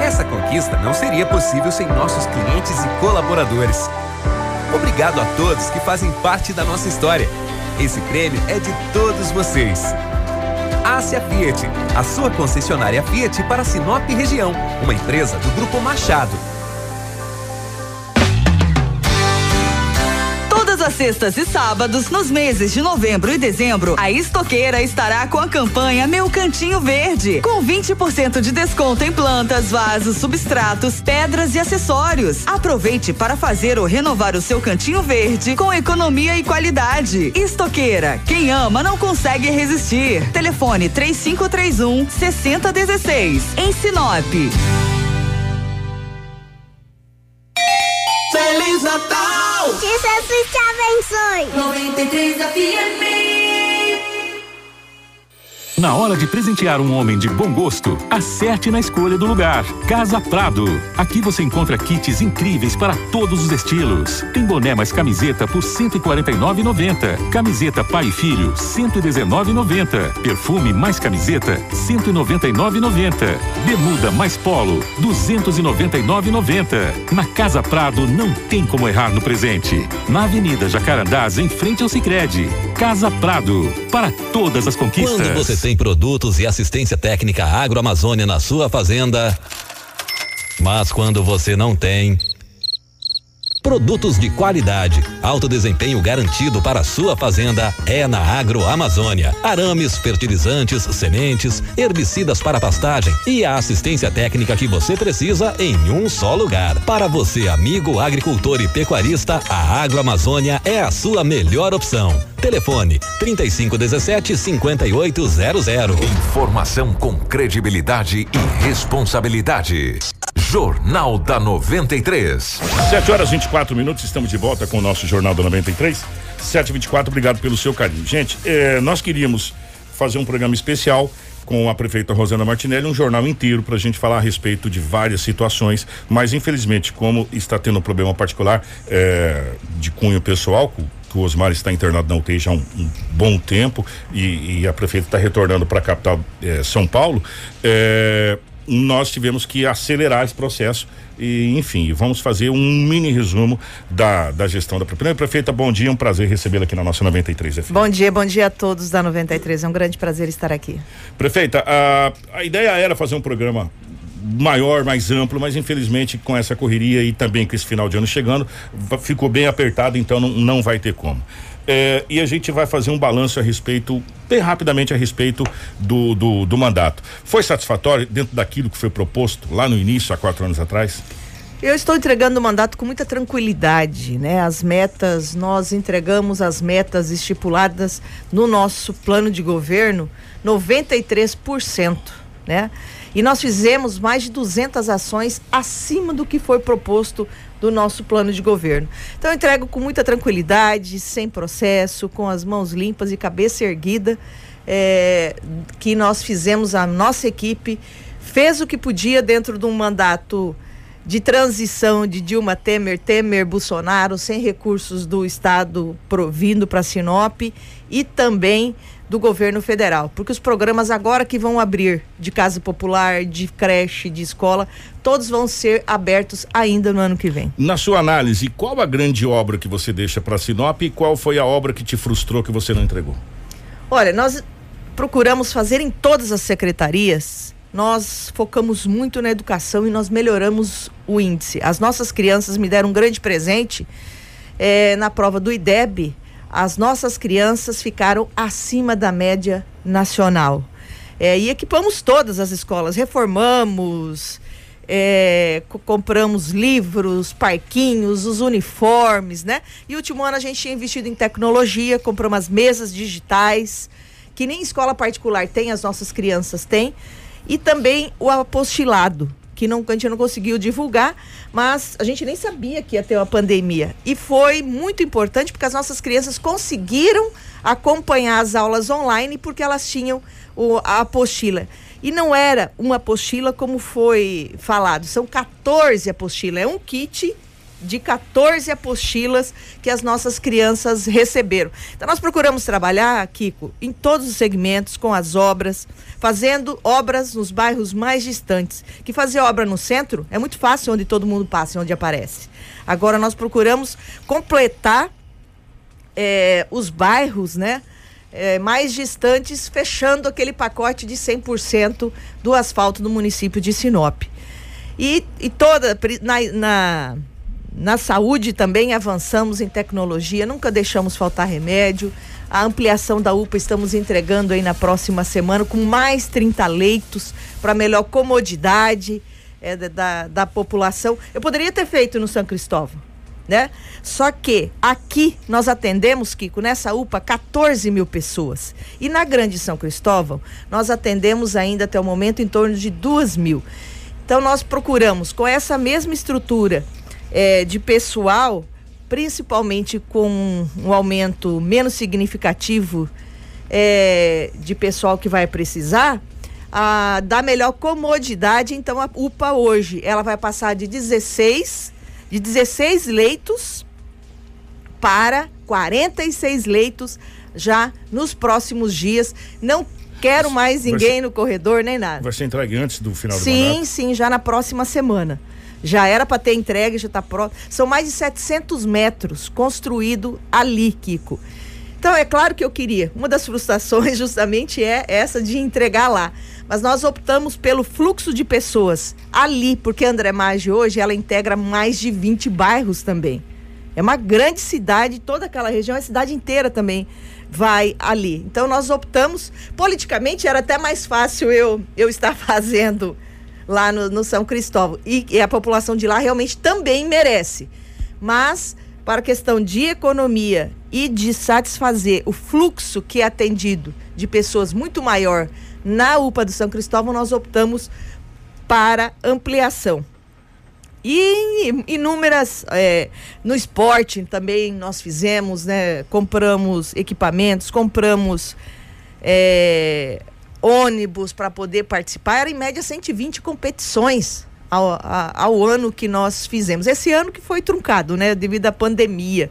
Essa conquista não seria possível sem nossos clientes e colaboradores. Obrigado a todos que fazem parte da nossa história. Esse prêmio é de todos vocês. Ásia Fiat, a sua concessionária Fiat para Sinop região, uma empresa do Grupo Machado. Sextas e sábados, nos meses de novembro e dezembro, a Estoqueira estará com a campanha Meu Cantinho Verde, com 20% de desconto em plantas, vasos, substratos, pedras e acessórios. Aproveite para fazer ou renovar o seu cantinho verde com economia e qualidade. Estoqueira, quem ama não consegue resistir. Telefone 3531 6016. Em Sinop. Feliz Natal! Jesus te abençoe! 93 FM. Na hora de presentear um homem de bom gosto, acerte na escolha do lugar. Casa Prado. Aqui você encontra kits incríveis para todos os estilos. Tem boné mais camiseta por R$ 149,90. Camiseta pai e filho, R$ 119,90. Perfume mais camiseta, R$ 199,90. Bermuda mais polo, R$ 299,90. Na Casa Prado não tem como errar no presente. Na Avenida Jacarandás, em frente ao Sicredi. Casa Prado. Para todas as conquistas. Quando você tem produtos e assistência técnica agroamazônia na sua fazenda, mas quando você não tem. Produtos de qualidade, alto desempenho garantido para a sua fazenda é na Agroamazônia. Arames, fertilizantes, sementes, herbicidas para pastagem e a assistência técnica que você precisa em um só lugar. Para você, amigo agricultor e pecuarista, a Agroamazônia é a sua melhor opção. Telefone 3517 5800. Informação com credibilidade e responsabilidade. Jornal da 93. 7 horas 24 minutos, estamos de volta com o nosso Jornal da 93. 724, obrigado pelo seu carinho. Gente, eh, nós queríamos fazer um programa especial com a prefeita Rosana Martinelli, um jornal inteiro para a gente falar a respeito de várias situações, mas infelizmente, como está tendo um problema particular eh, de cunho pessoal, que o Osmar está internado na UTI já há um, um bom tempo e, e a prefeita está retornando para a capital eh, São Paulo, eh, nós tivemos que acelerar esse processo e, enfim, vamos fazer um mini resumo da, da gestão da prefeita. Prefeita, bom dia, um prazer recebê-la aqui na nossa 93 FM. Bom dia, bom dia a todos da 93. É um grande prazer estar aqui. Prefeita, a, a ideia era fazer um programa maior, mais amplo, mas infelizmente com essa correria e também com esse final de ano chegando, ficou bem apertado, então não, não vai ter como. É, e a gente vai fazer um balanço a respeito, bem rapidamente a respeito do, do, do mandato. Foi satisfatório dentro daquilo que foi proposto lá no início, há quatro anos atrás? Eu estou entregando o mandato com muita tranquilidade, né? As metas, nós entregamos as metas estipuladas no nosso plano de governo, 93%, né? E nós fizemos mais de 200 ações acima do que foi proposto do nosso plano de governo. Então eu entrego com muita tranquilidade, sem processo, com as mãos limpas e cabeça erguida, é, que nós fizemos a nossa equipe fez o que podia dentro de um mandato de transição de Dilma Temer, Temer, Bolsonaro, sem recursos do Estado provindo para Sinop e também do governo federal. Porque os programas agora que vão abrir de casa popular, de creche, de escola, todos vão ser abertos ainda no ano que vem. Na sua análise, qual a grande obra que você deixa para Sinop e qual foi a obra que te frustrou que você não entregou? Olha, nós procuramos fazer em todas as secretarias, nós focamos muito na educação e nós melhoramos o índice. As nossas crianças me deram um grande presente eh, na prova do IDEB. As nossas crianças ficaram acima da média nacional. Eh, e equipamos todas as escolas, reformamos, é, co- compramos livros, parquinhos, os uniformes, né? E último ano a gente tinha investido em tecnologia, compramos as mesas digitais, que nem escola particular tem, as nossas crianças têm, e também o apostilado, que não, a gente não conseguiu divulgar, mas a gente nem sabia que ia ter uma pandemia. E foi muito importante porque as nossas crianças conseguiram acompanhar as aulas online porque elas tinham o- a apostila. E não era uma apostila como foi falado, são 14 apostilas. É um kit de 14 apostilas que as nossas crianças receberam. Então nós procuramos trabalhar, Kiko, em todos os segmentos com as obras, fazendo obras nos bairros mais distantes. Que fazer obra no centro é muito fácil onde todo mundo passa, onde aparece. Agora nós procuramos completar eh, os bairros, né? eh, mais distantes, fechando aquele pacote de 100% do asfalto do município de Sinop. E, e toda na, na, na saúde também avançamos em tecnologia, nunca deixamos faltar remédio. A ampliação da UPA estamos entregando aí na próxima semana com mais 30 leitos para melhor comodidade da- da, da população. Eu poderia ter feito no São Cristóvão, né? Só que aqui nós atendemos, Kiko, nessa UPA, 14 mil pessoas. E na Grande São Cristóvão, nós atendemos ainda até o momento em torno de 2 mil. Então nós procuramos, com essa mesma estrutura eh, de pessoal, principalmente com um aumento menos significativo eh, de pessoal que vai precisar, a, dar melhor comodidade. Então a UPA hoje ela vai passar de 16, de 16 leitos para 46 leitos já nos próximos dias. Não quero mais ninguém ser- no corredor nem nada. Vai ser entregue antes do final do Sim, sim, já na próxima semana. Já era para ter entregue, já está pronto. São mais de 700 metros construído ali, Kiko. Então, é claro que eu queria. Uma das frustrações justamente é essa de entregar lá. Mas nós optamos pelo fluxo de pessoas ali, porque André Maggi hoje ela integra mais de 20 bairros também. É uma grande cidade, toda aquela região, a cidade inteira também vai ali. Então nós optamos, politicamente era até mais fácil eu, eu estar fazendo lá no, no São Cristóvão. E, e a população de lá realmente também merece. Mas, para questão de economia e de satisfazer o fluxo que é atendido de pessoas muito maior na UPA do São Cristóvão, nós optamos para ampliação. E inúmeras. é, no esporte também nós fizemos, né? Compramos equipamentos, compramos é, ônibus para poder participar. Era em média 120 competições ao, ao ano que nós fizemos. Esse ano que foi truncado, né? Devido à pandemia.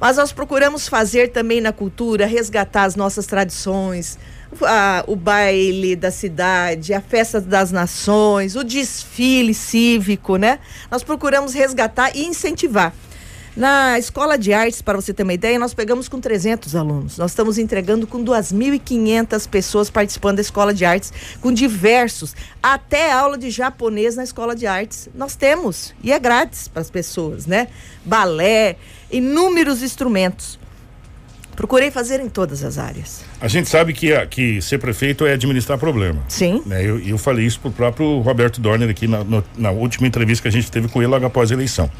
Mas nós procuramos fazer também na cultura, resgatar as nossas tradições, a- o baile da cidade, a festa das nações, o desfile cívico, né? Nós procuramos resgatar e incentivar. Na escola de artes, para você ter uma ideia, nós pegamos com 300 alunos. Nós estamos entregando com 2.500 pessoas participando da escola de artes, com diversos, até aula de japonês na escola de artes. Nós temos, e é grátis para as pessoas, né? Balé, inúmeros instrumentos. Procurei fazer em todas as áreas. A gente sabe que, a- que ser prefeito é administrar problema. Sim. Né? Eu, eu falei isso pro próprio Roberto Dorner aqui na, no- na última entrevista que a gente teve com ele logo após a eleição.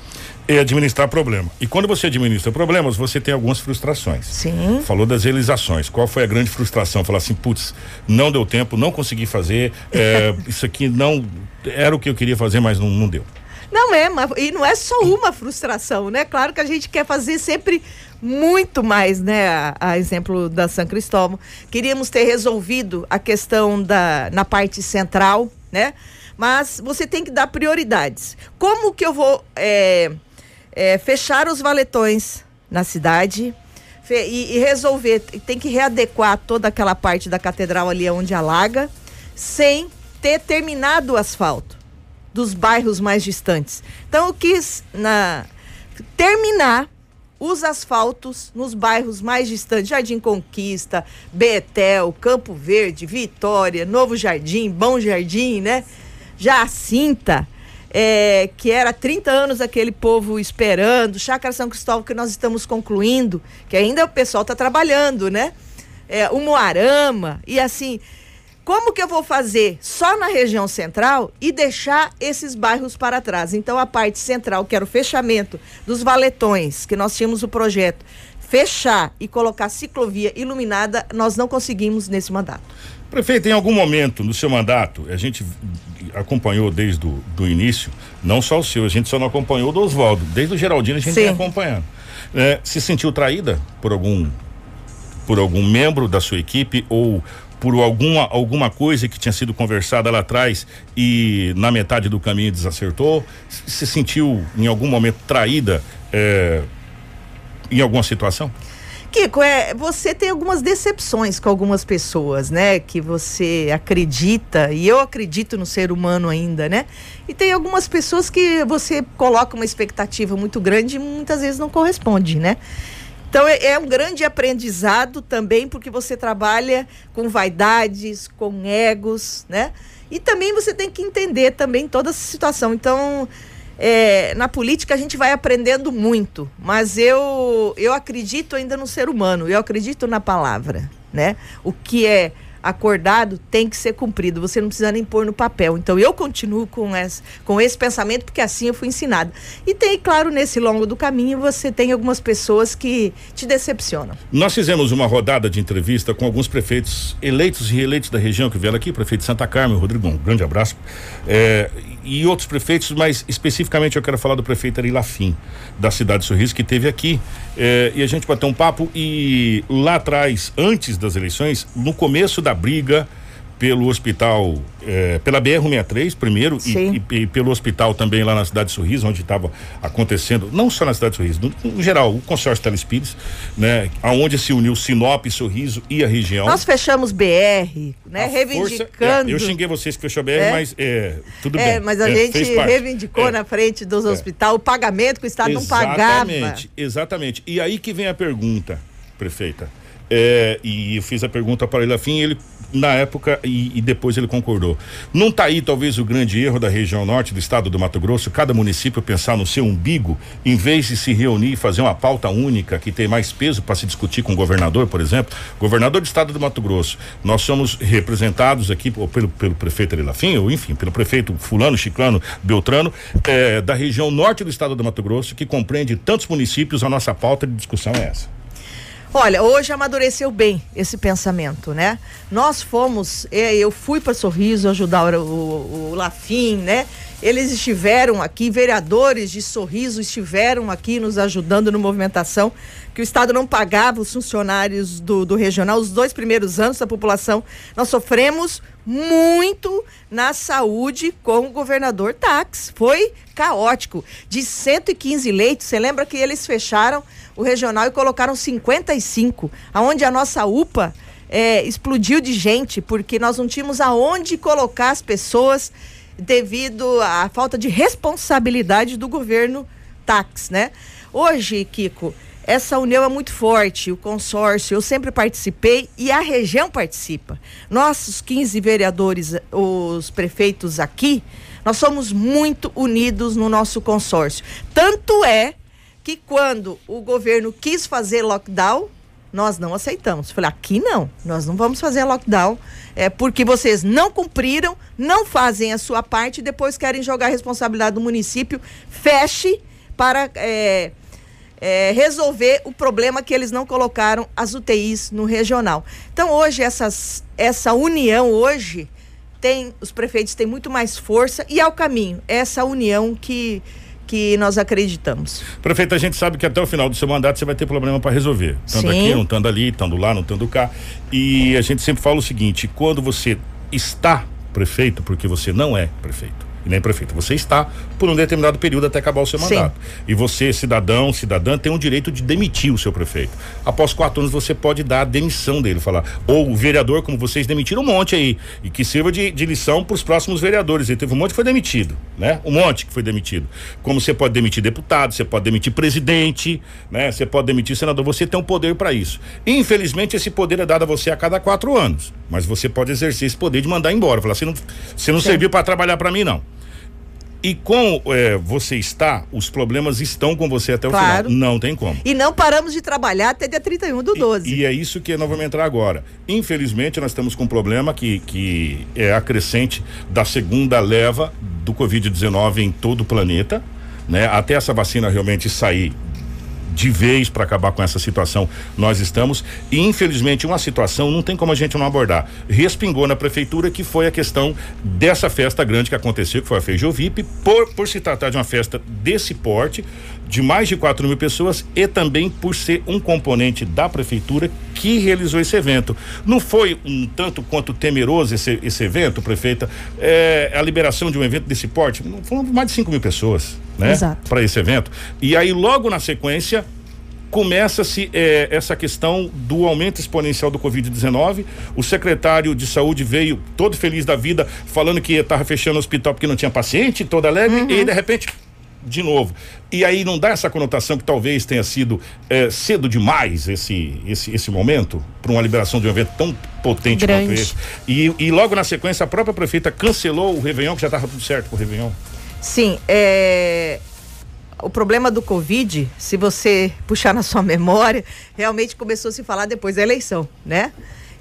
É administrar problema. E quando você administra problemas, você tem algumas frustrações. Sim. Falou das realizações. Qual foi a grande frustração? Falar assim, putz, não deu tempo, não consegui fazer, é, isso aqui não era o que eu queria fazer, mas não, não deu. Não é, mas, e não é só uma frustração, né? Claro que a gente quer fazer sempre muito mais, né? A, a exemplo da São Cristóvão. Queríamos ter resolvido a questão da na parte central, né? Mas você tem que dar prioridades. Como que eu vou é, é, fechar os valetões na cidade? E, e resolver, tem que readequar toda aquela parte da catedral ali onde alaga, sem ter terminado o asfalto dos bairros mais distantes. Então eu quis na, terminar os asfaltos nos bairros mais distantes, Jardim Conquista, Betel, Campo Verde, Vitória, Novo Jardim, Bom Jardim, né? Jacinta, é, que era há 30 anos aquele povo esperando, Chácara São Cristóvão que nós estamos concluindo, que ainda o pessoal está trabalhando, né? É, o Moarama, e assim, Como que eu vou fazer só na região central e deixar esses bairros para trás? Então, a parte central, que era o fechamento dos valetões, que nós tínhamos o projeto, fechar e colocar ciclovia iluminada, nós não conseguimos nesse mandato. Prefeito, em algum momento no seu mandato, a gente acompanhou desde o do início, não só o seu, a gente só não acompanhou o do Oswaldo. Desde o Geraldino a gente vem acompanhando. É, se sentiu traída por algum por algum membro da sua equipe ou por alguma, alguma coisa que tinha sido conversada lá atrás e na metade do caminho desacertou? Se sentiu em algum momento traída é, em alguma situação? Kiko, é, você tem algumas decepções com algumas pessoas, né? Que você acredita, e eu acredito no ser humano ainda, né? E tem algumas pessoas que você coloca uma expectativa muito grande e muitas vezes não corresponde, né? Então é, é um grande aprendizado também, porque você trabalha com vaidades, com egos, né? E também você tem que entender também toda essa situação. Então, é, na política a gente vai aprendendo muito, mas eu, eu acredito ainda no ser humano, eu acredito na palavra, né? O que é acordado tem que ser cumprido, você não precisa nem pôr no papel. Então eu continuo com esse, com esse pensamento, porque assim eu fui ensinada. E tem, claro, nesse longo do caminho, você tem algumas pessoas que te decepcionam. Nós fizemos uma rodada de entrevista com alguns prefeitos eleitos e reeleitos da região que vieram aqui, prefeito de Santa Carmen, Rodrigo, um grande abraço. É, e outros prefeitos, mas especificamente eu quero falar do prefeito Ari Lafim, da cidade de Sorriso, que teve aqui. É, e a gente bateu um papo e lá atrás, antes das eleições, no começo da briga pelo hospital, eh, pela BR-63 primeiro e, e- e pelo hospital também lá na cidade de Sorriso, onde estava acontecendo, não só na cidade de Sorriso, no, no geral, o consórcio Telespires, né, aonde se uniu Sinop, Sorriso e a região. Nós fechamos BR, né? Força- reivindicando. é, eu xinguei vocês que fechou a BR, É? mas é, tudo é, bem. mas a É, gente reivindicou É. na frente dos hospitais o pagamento que o Estado não pagava. Exatamente, exatamente. E aí que vem a pergunta, prefeita. É, e eu fiz a pergunta para ele afim, ele na época e, e depois ele concordou. Não está aí talvez o grande erro da região norte do estado do Mato Grosso, cada município pensar no seu umbigo, em vez de se reunir e fazer uma pauta única que tem mais peso para se discutir com o governador, por exemplo, governador do estado do Mato Grosso. Nós somos representados aqui ou pelo, pelo prefeito Elafim, ou enfim, pelo prefeito fulano, chiclano, beltrano, é, da região norte do estado do Mato Grosso, que compreende tantos municípios, a nossa pauta de discussão é essa. Olha, hoje amadureceu bem esse pensamento, né? Nós fomos, eh, eu fui para Sorriso ajudar o, o, o Lafim, né? Eles estiveram aqui, vereadores de Sorriso estiveram aqui nos ajudando no movimentação, que o Estado não pagava os funcionários do, do regional os dois primeiros anos da população. Nós sofremos muito na saúde com o governador Tax. Foi caótico. De 115 leitos, você lembra que eles fecharam o regional e colocaram 55, aonde a nossa UPA é, explodiu de gente, porque nós não tínhamos aonde colocar as pessoas devido à falta de responsabilidade do governo Tax, né? Hoje, Kiko, essa união é muito forte, o consórcio, eu sempre participei e a região participa. Nossos 15 vereadores, os prefeitos aqui, nós somos muito unidos no nosso consórcio. Tanto é que quando o governo quis fazer lockdown, nós não aceitamos. Falei, aqui não, nós não vamos fazer lockdown, é porque vocês não cumpriram, não fazem a sua parte e depois querem jogar a responsabilidade do município. Feche para é, é, resolver o problema que eles não colocaram as UTIs no regional. Então hoje essas, essa união hoje tem os prefeitos têm muito mais força e é o caminho, essa união que que nós acreditamos. Prefeito, a gente sabe que até o final do seu mandato você vai ter problema para resolver. Tanto Sim. aqui, não estando ali, estando lá, não estando cá. E a gente sempre fala o seguinte: quando você está prefeito, porque você não é prefeito. E nem prefeito, você está por um determinado período até acabar o seu Sim. mandato. E você, cidadão, cidadã, tem o direito de demitir o seu prefeito. Após quatro anos, você pode dar a demissão dele, falar. Ou o vereador, como vocês demitiram um monte aí. E que sirva de, de lição para os próximos vereadores. E teve um monte que foi demitido, né? Um monte que foi demitido. Como você pode demitir deputado, você pode demitir presidente, né? Você pode demitir senador, você tem um poder para isso. Infelizmente, esse poder é dado a você a cada quatro anos. Mas você pode exercer esse poder de mandar embora. Falar, você não, você não Sim. serviu para trabalhar para mim, não. E com é, você está, os problemas estão com você até o Claro. final. Não tem como. E não paramos de trabalhar até dia 31 do 12. E é isso que nós vamos entrar agora. Infelizmente, nós estamos com um problema que, que é a crescente da segunda leva do Covid-19 em todo o planeta. Né? Até essa vacina realmente sair de vez para acabar com essa situação, nós estamos. E infelizmente, uma situação não tem como a gente não abordar. Respingou na prefeitura que foi a questão dessa festa grande que aconteceu, que foi a Feijovip, por, por se tratar de uma festa desse porte, de mais de 4 mil pessoas e também por ser um componente da prefeitura que realizou esse evento. Não foi um tanto quanto temeroso esse, esse evento, prefeita? É, a liberação de um evento desse porte? Foram mais de 5 mil pessoas, né? Exato. Para esse evento. E aí, logo na sequência, começa-se eh, essa questão do aumento exponencial do Covid-19. O secretário de saúde veio todo feliz da vida, falando que estava fechando o hospital porque não tinha paciente, todo alegre, e de repente. De novo. E aí não dá essa conotação que talvez tenha sido eh, cedo demais esse, esse, esse momento para uma liberação de um evento tão potente Grande. quanto esse. E, e logo na sequência a própria prefeita cancelou o Réveillon, que já estava tudo certo com o Réveillon. Sim, é. O problema do Covid, se você puxar na sua memória, realmente começou a se falar depois da eleição, né?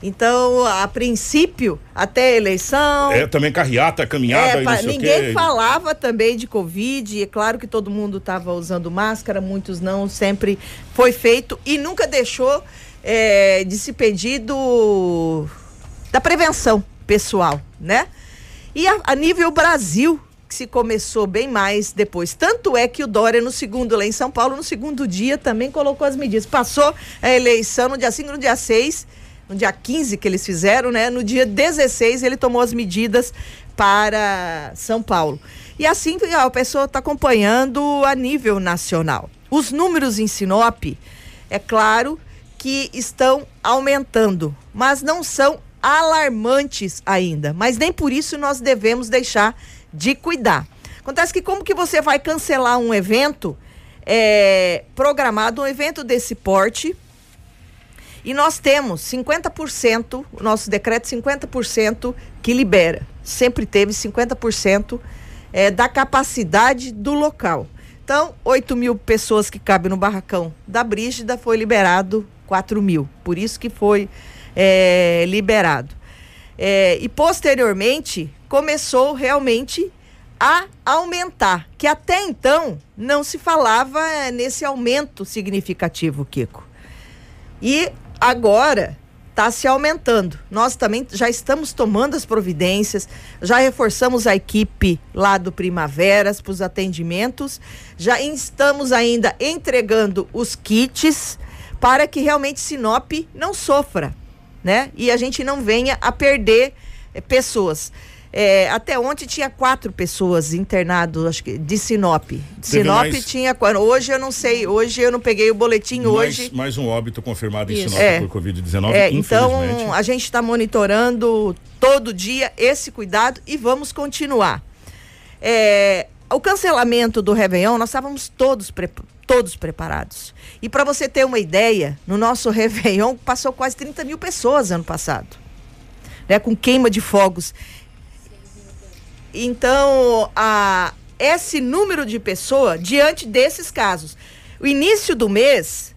Então, a princípio, até a eleição. É, também carreata, caminhada É, e não sei o ninguém quê. falava também de Covid. É claro que todo mundo estava usando máscara, muitos não, sempre foi feito e nunca deixou é, de se pedir do, da prevenção pessoal, né? E a, a nível Brasil, se começou bem mais depois. Tanto é que o Dória, no segundo, lá em São Paulo, no segundo dia, também colocou as medidas. Passou a eleição no dia 5, no dia 6, no dia 15 que eles fizeram, né? No dia 16, ele tomou as medidas para São Paulo. E assim a pessoa está acompanhando a nível nacional. Os números em Sinop, é claro que estão aumentando, mas não são alarmantes ainda. Mas nem por isso nós devemos deixar de cuidar. Acontece que como que você vai cancelar um evento é, programado, um evento desse porte, e nós temos 50%, o nosso decreto 50% que libera. Sempre teve 50% é, da capacidade do local. Então, 8 mil pessoas que cabem no barracão da Brígida foi liberado 4 mil. Por isso que foi é, liberado. É, e posteriormente começou realmente a aumentar, que até então não se falava é, nesse aumento significativo, Kiko. E agora está se aumentando. Nós também já estamos tomando as providências, já reforçamos a equipe lá do Primaveras para os atendimentos, já estamos ainda entregando os kits para que realmente Sinop não sofra, né? E a gente não venha a perder eh, pessoas. É, até ontem tinha quatro pessoas internadas, acho que, de Sinop. De Sinop mais- tinha. Hoje eu não sei, hoje eu não peguei o boletim hoje. Mais, mais um óbito confirmado em Isso. Sinop É. por Covid-19, É, então a gente está monitorando todo dia esse cuidado e vamos continuar. É, o cancelamento do Réveillon, nós estávamos todos, pre- todos preparados. E para você ter uma ideia, no nosso Réveillon passou quase 30 mil pessoas ano passado, né, com queima de fogos. Então, a, esse número de pessoas, diante desses casos, o início do mês,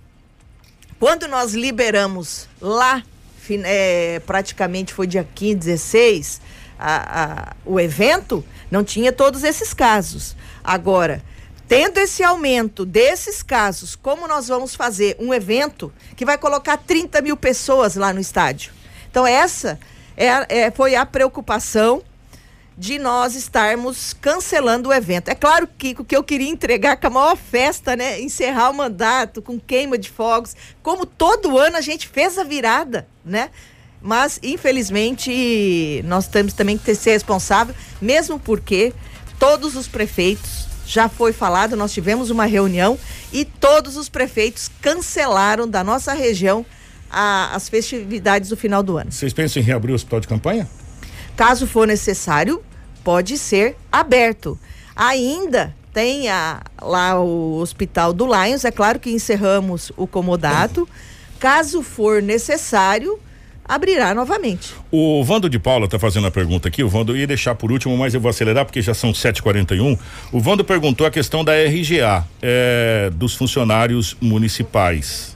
quando nós liberamos lá, é, praticamente foi dia 15, 16, a- a- o evento, não tinha todos esses casos. Agora, tendo esse aumento desses casos, como nós vamos fazer um evento que vai colocar 30 mil pessoas lá no estádio? Então, essa é, é- foi a preocupação de nós estarmos cancelando o evento. É claro que o que eu queria entregar com a maior festa, né? Encerrar o mandato com queima de fogos, como todo ano a gente fez a virada, né? Mas, infelizmente, nós temos também que ser responsável, mesmo porque todos os prefeitos, já foi falado, nós tivemos uma reunião e todos os prefeitos cancelaram da nossa região a- as festividades do final do ano. Vocês pensam em reabrir o hospital de campanha? Caso for necessário, pode ser aberto. Ainda tem a- lá o Hospital do Lions, é claro que encerramos o comodato. Caso for necessário, abrirá novamente. O Vando de Paula está fazendo a pergunta aqui. O Vando ia deixar por último, mas eu vou acelerar porque já são 7h41. O Vando perguntou a questão da RGA, é, dos funcionários municipais.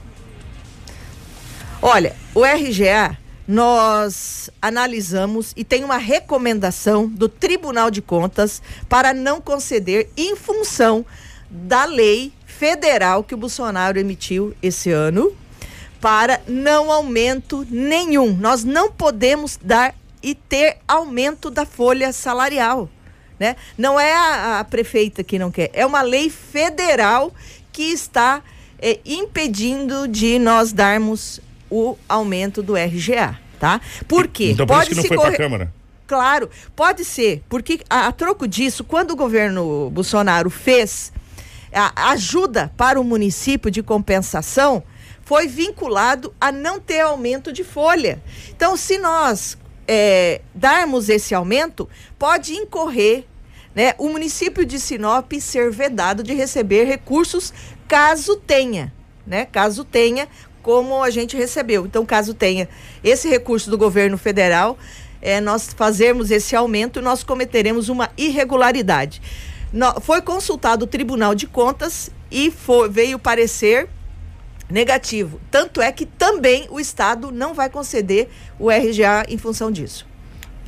Olha, o RGA nós analisamos e tem uma recomendação do Tribunal de Contas para não conceder em função da lei federal que o Bolsonaro emitiu esse ano para não aumento nenhum. Nós não podemos dar e ter aumento da folha salarial. Né? Não é a, a prefeita que não quer, é uma lei federal que está é, impedindo de nós darmos o aumento do RGA, tá? Por quê? Então por pode isso que não foi corre... para a Câmara. Claro, pode ser, porque a, a, troco disso, quando o governo Bolsonaro fez a ajuda para o município de compensação, foi vinculado a não ter aumento de folha. Então, se nós é, darmos esse aumento, pode incorrer né, o município de Sinop ser vedado de receber recursos caso tenha, né? Caso tenha como a gente recebeu. Então, caso tenha esse recurso do governo federal, é, nós fazermos esse aumento, nós cometeremos uma irregularidade. No, foi consultado o Tribunal de Contas e foi, veio parecer negativo. Tanto é que também o Estado não vai conceder o RGA em função disso.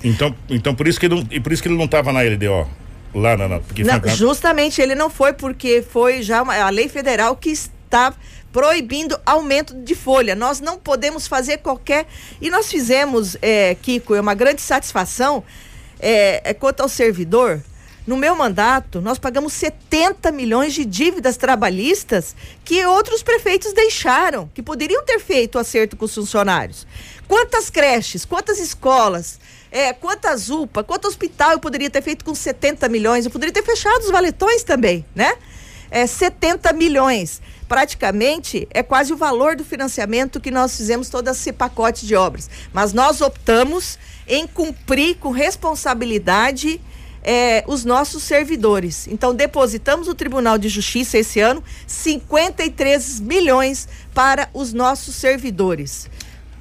Então, então por isso que ele, por isso que ele não estava na LDO. Lá na, na porque não, justamente ele não foi porque foi já uma, a lei federal que está proibindo aumento de folha. Nós não podemos fazer qualquer. E nós fizemos, é, Kiko, é uma grande satisfação é, é, quanto ao servidor. No meu mandato, nós pagamos 70 milhões de dívidas trabalhistas que outros prefeitos deixaram, que poderiam ter feito acerto com os funcionários. Quantas creches, quantas escolas, é, quantas UPA, quanto hospital eu poderia ter feito com 70 milhões? Eu poderia ter fechado os valetões também, né? É, 70 milhões praticamente é quase o valor do financiamento que nós fizemos todo esse pacote de obras. Mas nós optamos em cumprir com responsabilidade é, os nossos servidores. Então, depositamos no Tribunal de Justiça esse ano 53 milhões para os nossos servidores.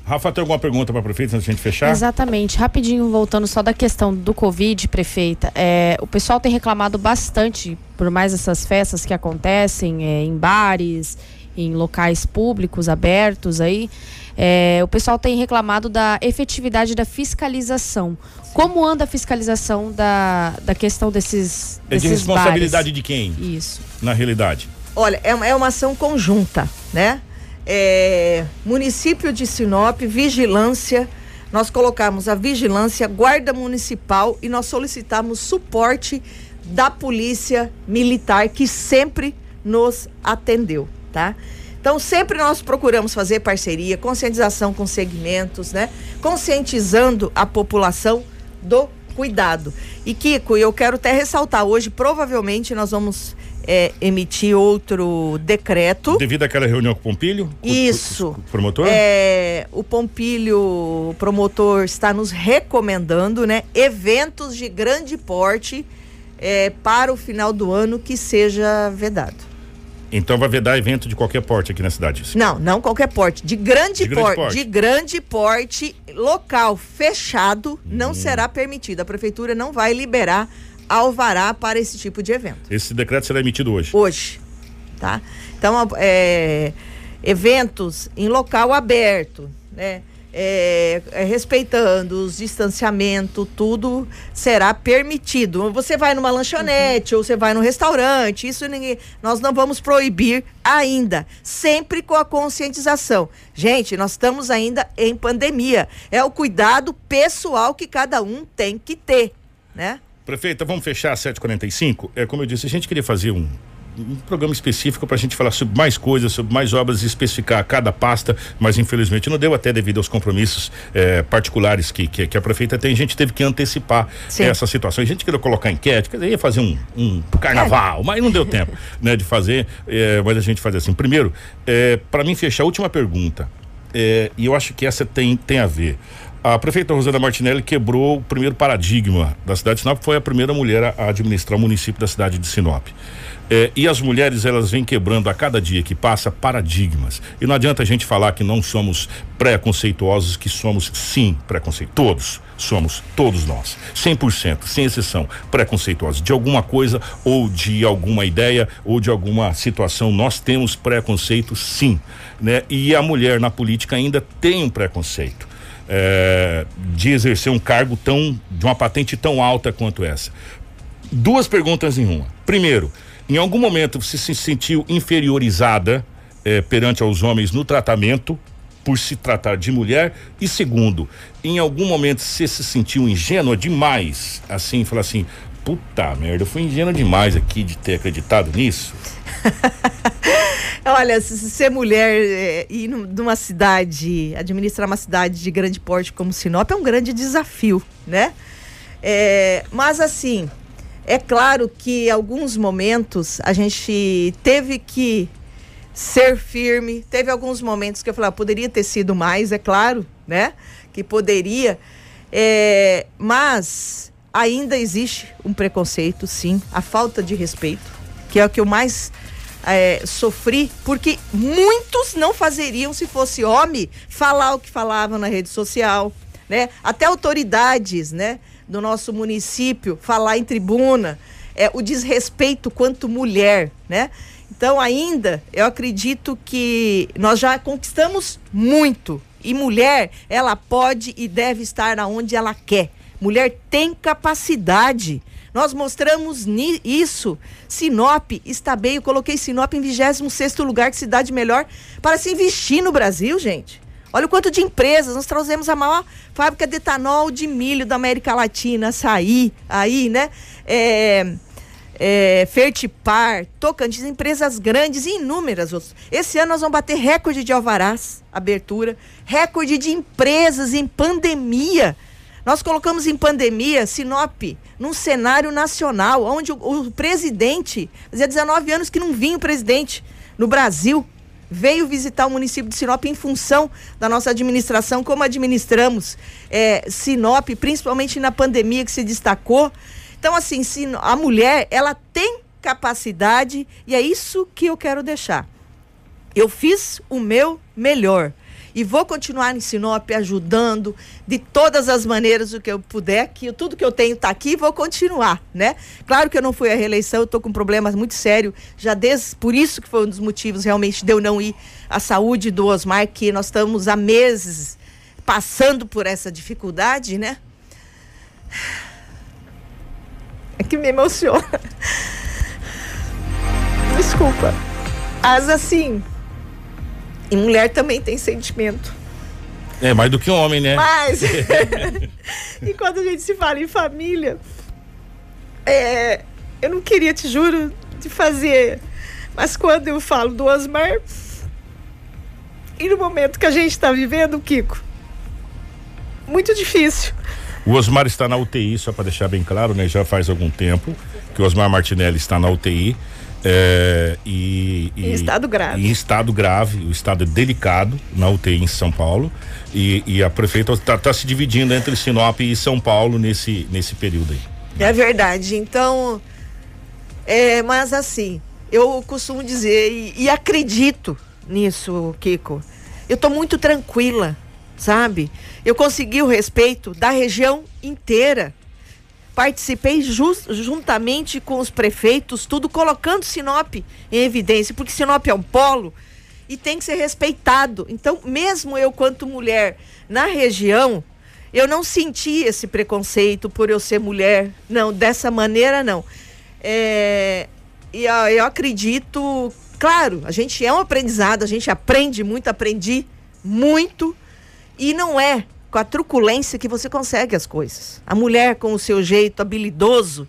Rafa, tem alguma pergunta para a prefeita antes de a gente fechar? Exatamente. Rapidinho, voltando só da questão do Covid, prefeita. É, o pessoal tem reclamado bastante por mais essas festas que acontecem é, em bares, em locais públicos abertos aí. É, o pessoal tem reclamado da efetividade da fiscalização. Como anda a fiscalização da, da questão desses, é de responsabilidade bares? de quem? Isso. Na realidade. Olha, é uma, é uma ação conjunta, né? É, município de Sinop, vigilância. Nós colocamos a vigilância, guarda municipal e nós solicitamos suporte da polícia militar que sempre nos atendeu, tá? Então sempre nós procuramos fazer parceria, conscientização com segmentos, né? Conscientizando a população do cuidado. E Kiko, eu quero até ressaltar hoje, provavelmente nós vamos é, emitir outro decreto. Devido àquela reunião com o Pompilho? Isso. O, o promotor? É, o Pompilho, o promotor, está nos recomendando, né? Eventos de grande porte é, para o final do ano que seja vedado. Então vai vedar evento de qualquer porte aqui na cidade? Não, não qualquer porte. De grande, de grande porte, porte, De grande porte, local fechado, hum. não será permitido. A prefeitura não vai liberar alvará para esse tipo de evento. Esse decreto será emitido hoje? Hoje, tá? Então, é, eventos em local aberto, né? É, é, respeitando os distanciamento, tudo será permitido. Você vai numa lanchonete uhum. ou você vai num restaurante, isso ninguém, nós não vamos proibir ainda, sempre com a conscientização. Gente, nós estamos ainda em pandemia. É o cuidado pessoal que cada um tem que ter, né? Prefeita, vamos fechar às 7h45? É, como eu disse, a gente queria fazer um, um programa específico para a gente falar sobre mais coisas, sobre mais obras e especificar cada pasta, mas infelizmente não deu até devido aos compromissos eh, particulares que, que, que, a prefeita tem. A gente teve que antecipar Sim. essa situação. A gente queria colocar enquete, quer dizer, ia fazer um, um carnaval, mas não deu tempo né, de fazer. Eh, mas a gente fazer assim. Primeiro, eh, para mim fechar, a última pergunta. e eu acho que essa tem, tem a ver A prefeita Rosana Martinelli quebrou o primeiro paradigma da cidade de Sinop, foi a primeira mulher a administrar o município da cidade de Sinop. É, e as mulheres, elas vêm quebrando a cada dia que passa paradigmas. E não adianta a gente falar que não somos preconceituosos, que somos sim preconceituosos. Todos somos, todos nós, 100%, sem exceção, preconceituosos. De alguma coisa, ou de alguma ideia, ou de alguma situação, nós temos preconceito sim. Né? E a mulher na política ainda tem um preconceito. É, de exercer um cargo tão, de uma patente tão alta quanto essa. Duas perguntas em uma. Primeiro, em algum momento você se sentiu inferiorizada eh, perante aos homens no tratamento por se tratar de mulher? E segundo, em algum momento você se sentiu ingênua demais, assim, falar assim, puta merda, eu fui ingênua demais aqui de ter acreditado nisso? Olha, se ser mulher é, e numa cidade, administrar uma cidade de grande porte como Sinop é um grande desafio, né? É, mas assim, é claro que em alguns momentos a gente teve que ser firme. Teve alguns momentos que eu falei, ah, poderia ter sido mais, é claro, né? Que poderia. É, mas ainda existe um preconceito, sim, a falta de respeito, que é o que eu mais é, sofri, porque muitos não fazeriam se fosse homem falar o que falavam na rede social, né? Até autoridades, né? do nosso município falar em tribuna, é, o desrespeito quanto mulher, né? Então, ainda, eu acredito que nós já conquistamos muito. E mulher, ela pode e deve estar onde ela quer. Mulher tem capacidade. Nós mostramos isso. Sinop está bem. Eu coloquei Sinop em 26 lugar de cidade melhor para se investir no Brasil, gente. Olha o quanto de empresas. Nós trouxemos a maior fábrica de etanol de milho da América Latina, açaí, aí, né? É, é, Fertipar, Tocantins, empresas grandes e inúmeras. Esse ano nós vamos bater recorde de alvarás, abertura, recorde de empresas em pandemia. Nós colocamos em pandemia Sinop num cenário nacional, onde o, o presidente, fazia 19 anos que não vinha o presidente no Brasil, veio visitar o município de Sinop em função da nossa administração, como administramos é, Sinop, principalmente na pandemia que se destacou. Então, assim, a mulher, ela tem capacidade e é isso que eu quero deixar. Eu fiz o meu melhor e vou continuar em Sinop ajudando de todas as maneiras o que eu puder, que tudo que eu tenho está aqui e vou continuar, né? Claro que eu não fui à reeleição, eu estou com problemas muito sérios, já desde, por isso que foi um dos motivos realmente de eu não ir à saúde do Osmar, que nós estamos há meses passando por essa dificuldade, né? É que me emociona. Desculpa. Mas assim, e mulher também tem sentimento. É, mais do que homem, né? Mas. e quando a gente se fala em família, é, eu não queria, te juro, de fazer. Mas quando eu falo do Osmar, e no momento que a gente está vivendo, Kiko, muito difícil. O Osmar está na UTI, só para deixar bem claro, né? Já faz algum tempo que o Osmar Martinelli está na UTI. É, e, e, em estado grave. Em estado grave, o estado é delicado na UTI em São Paulo. E, e a prefeita está tá se dividindo entre Sinop e São Paulo nesse, nesse período aí. É verdade. Então, é, mas assim, eu costumo dizer e, e acredito nisso, Kiko. Eu estou muito tranquila, sabe? Eu consegui o respeito da região inteira participei just, juntamente com os prefeitos, tudo colocando Sinop em evidência, porque Sinop é um polo e tem que ser respeitado. Então, mesmo eu, quanto mulher na região, eu não senti esse preconceito por eu ser mulher. Não, dessa maneira não. É, e eu, eu acredito, claro, a gente é um aprendizado, a gente aprende muito, aprendi muito. E não é com a truculência que você consegue as coisas. A mulher, com o seu jeito habilidoso,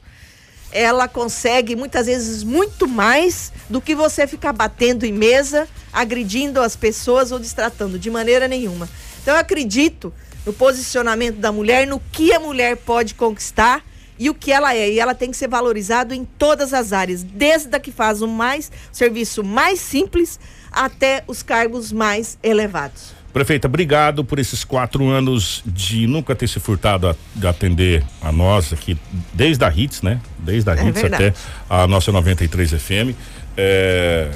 ela consegue muitas vezes muito mais do que você ficar batendo em mesa, agredindo as pessoas ou distratando, de maneira nenhuma. Então eu acredito no posicionamento da mulher, no que a mulher pode conquistar e o que ela é. E ela tem que ser valorizado em todas as áreas, desde a que faz o mais o serviço mais simples até os cargos mais elevados. Prefeita, obrigado por esses quatro anos de nunca ter se furtado a, de atender a nós aqui, desde a Hits, né? Desde a É Hits verdade. até a nossa 93 FM. É,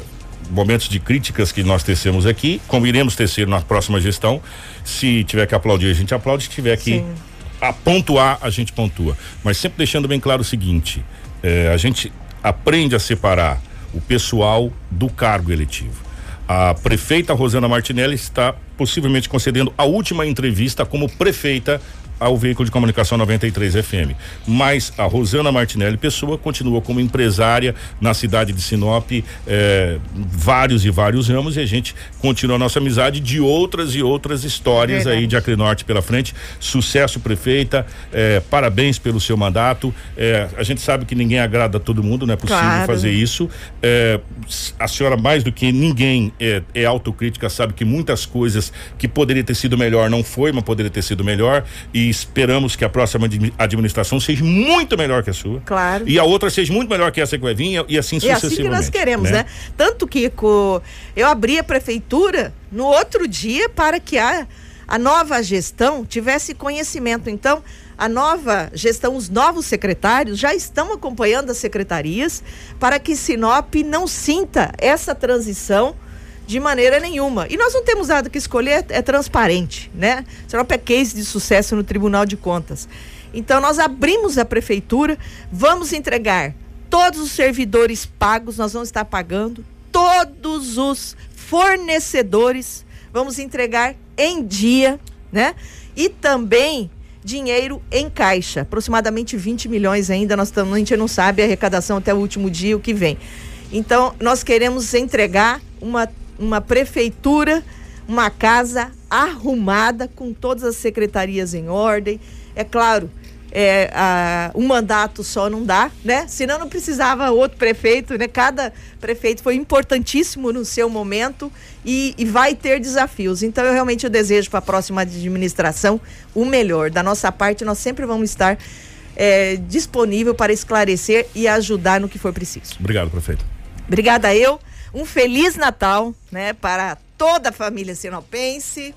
momentos de críticas que nós tecemos aqui, como iremos tecer na próxima gestão. Se tiver que aplaudir, a gente aplaude. Se tiver que Sim. a pontuar, a gente pontua. Mas sempre deixando bem claro o seguinte: é, a gente aprende a separar o pessoal do cargo eletivo. A prefeita Rosana Martinelli está possivelmente concedendo a última entrevista como prefeita ao veículo de comunicação 93 FM. Mas a Rosana Martinelli Pessoa continua como empresária na cidade de Sinop, eh, vários e vários ramos, e a gente continua a nossa amizade de outras e outras histórias Verdade. aí de Acrenorte pela frente. Sucesso, prefeita. eh, parabéns pelo seu mandato. Eh, a gente sabe que ninguém agrada a todo mundo, não é possível Claro. fazer isso. Eh, a senhora, mais do que ninguém, é, é autocrítica, sabe que muitas coisas que poderia ter sido melhor não foi, mas poderia ter sido melhor. E esperamos que a próxima admi- administração seja muito melhor que a sua. Claro. E a outra seja muito melhor que essa que vai vir e assim É sucessivamente. assim que nós queremos, né? Tanto que co- eu abri a prefeitura no outro dia para que a, a nova gestão tivesse conhecimento. Então, a nova gestão, os novos secretários já estão acompanhando as secretarias para que Sinop não sinta essa transição de maneira nenhuma. E nós não temos nada que escolher, é transparente, né? Sinop é case de sucesso no Tribunal de Contas. Então nós abrimos a prefeitura, vamos entregar todos os servidores pagos, nós vamos estar pagando todos os fornecedores, vamos entregar em dia, né? E também dinheiro em caixa, aproximadamente 20 milhões ainda, nós estamos, a gente não sabe a arrecadação até o último dia o que vem. Então, nós queremos entregar uma, uma prefeitura, uma casa arrumada, com todas as secretarias em ordem. É claro, é, a, um mandato só não dá, né? Senão não precisava outro prefeito, né? Cada prefeito foi importantíssimo no seu momento e, e vai ter desafios. Então, eu realmente eu desejo para a próxima administração o melhor. Da nossa parte, nós sempre vamos estar é, disponível para esclarecer e ajudar no que for preciso. Obrigado, prefeito. Obrigada eu. Um feliz Natal, né, para toda a família sinopense.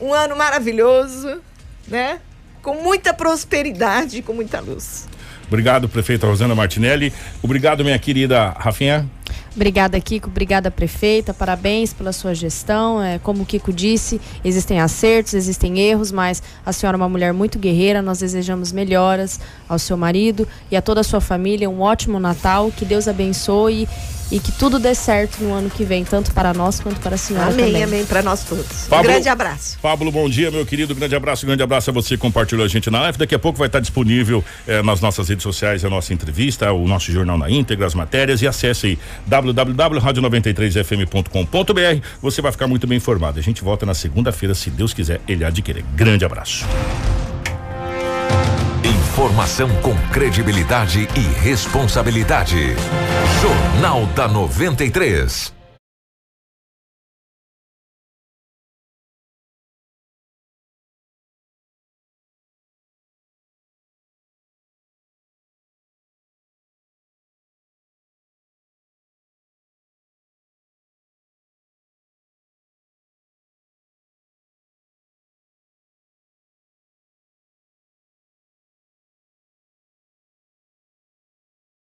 Um ano maravilhoso, né? Com muita prosperidade, e com muita luz. Obrigado, prefeita Rosana Martinelli. Obrigado, minha querida Rafinha. Obrigada, Kiko. Obrigada, prefeita. Parabéns pela sua gestão. É, como o Kiko disse, existem acertos, existem erros, mas a senhora é uma mulher muito guerreira. Nós desejamos melhoras ao seu marido e a toda a sua família. Um ótimo Natal. Que Deus abençoe e que tudo dê certo no ano que vem, tanto para nós quanto para a senhora Amém, também. amém para nós todos. Um Pablo- grande abraço. Pablo, bom dia, meu querido. Grande abraço, grande abraço a você que compartilhou a gente na live. Daqui a pouco vai estar disponível eh, nas nossas redes sociais a nossa entrevista, o nosso jornal na íntegra, as matérias e acesse aí www.radio93fm.com.br. Você vai ficar muito bem informado. A gente volta na segunda-feira, se Deus quiser, ele querer. Grande abraço. Informação com credibilidade e responsabilidade. Jornal da 93.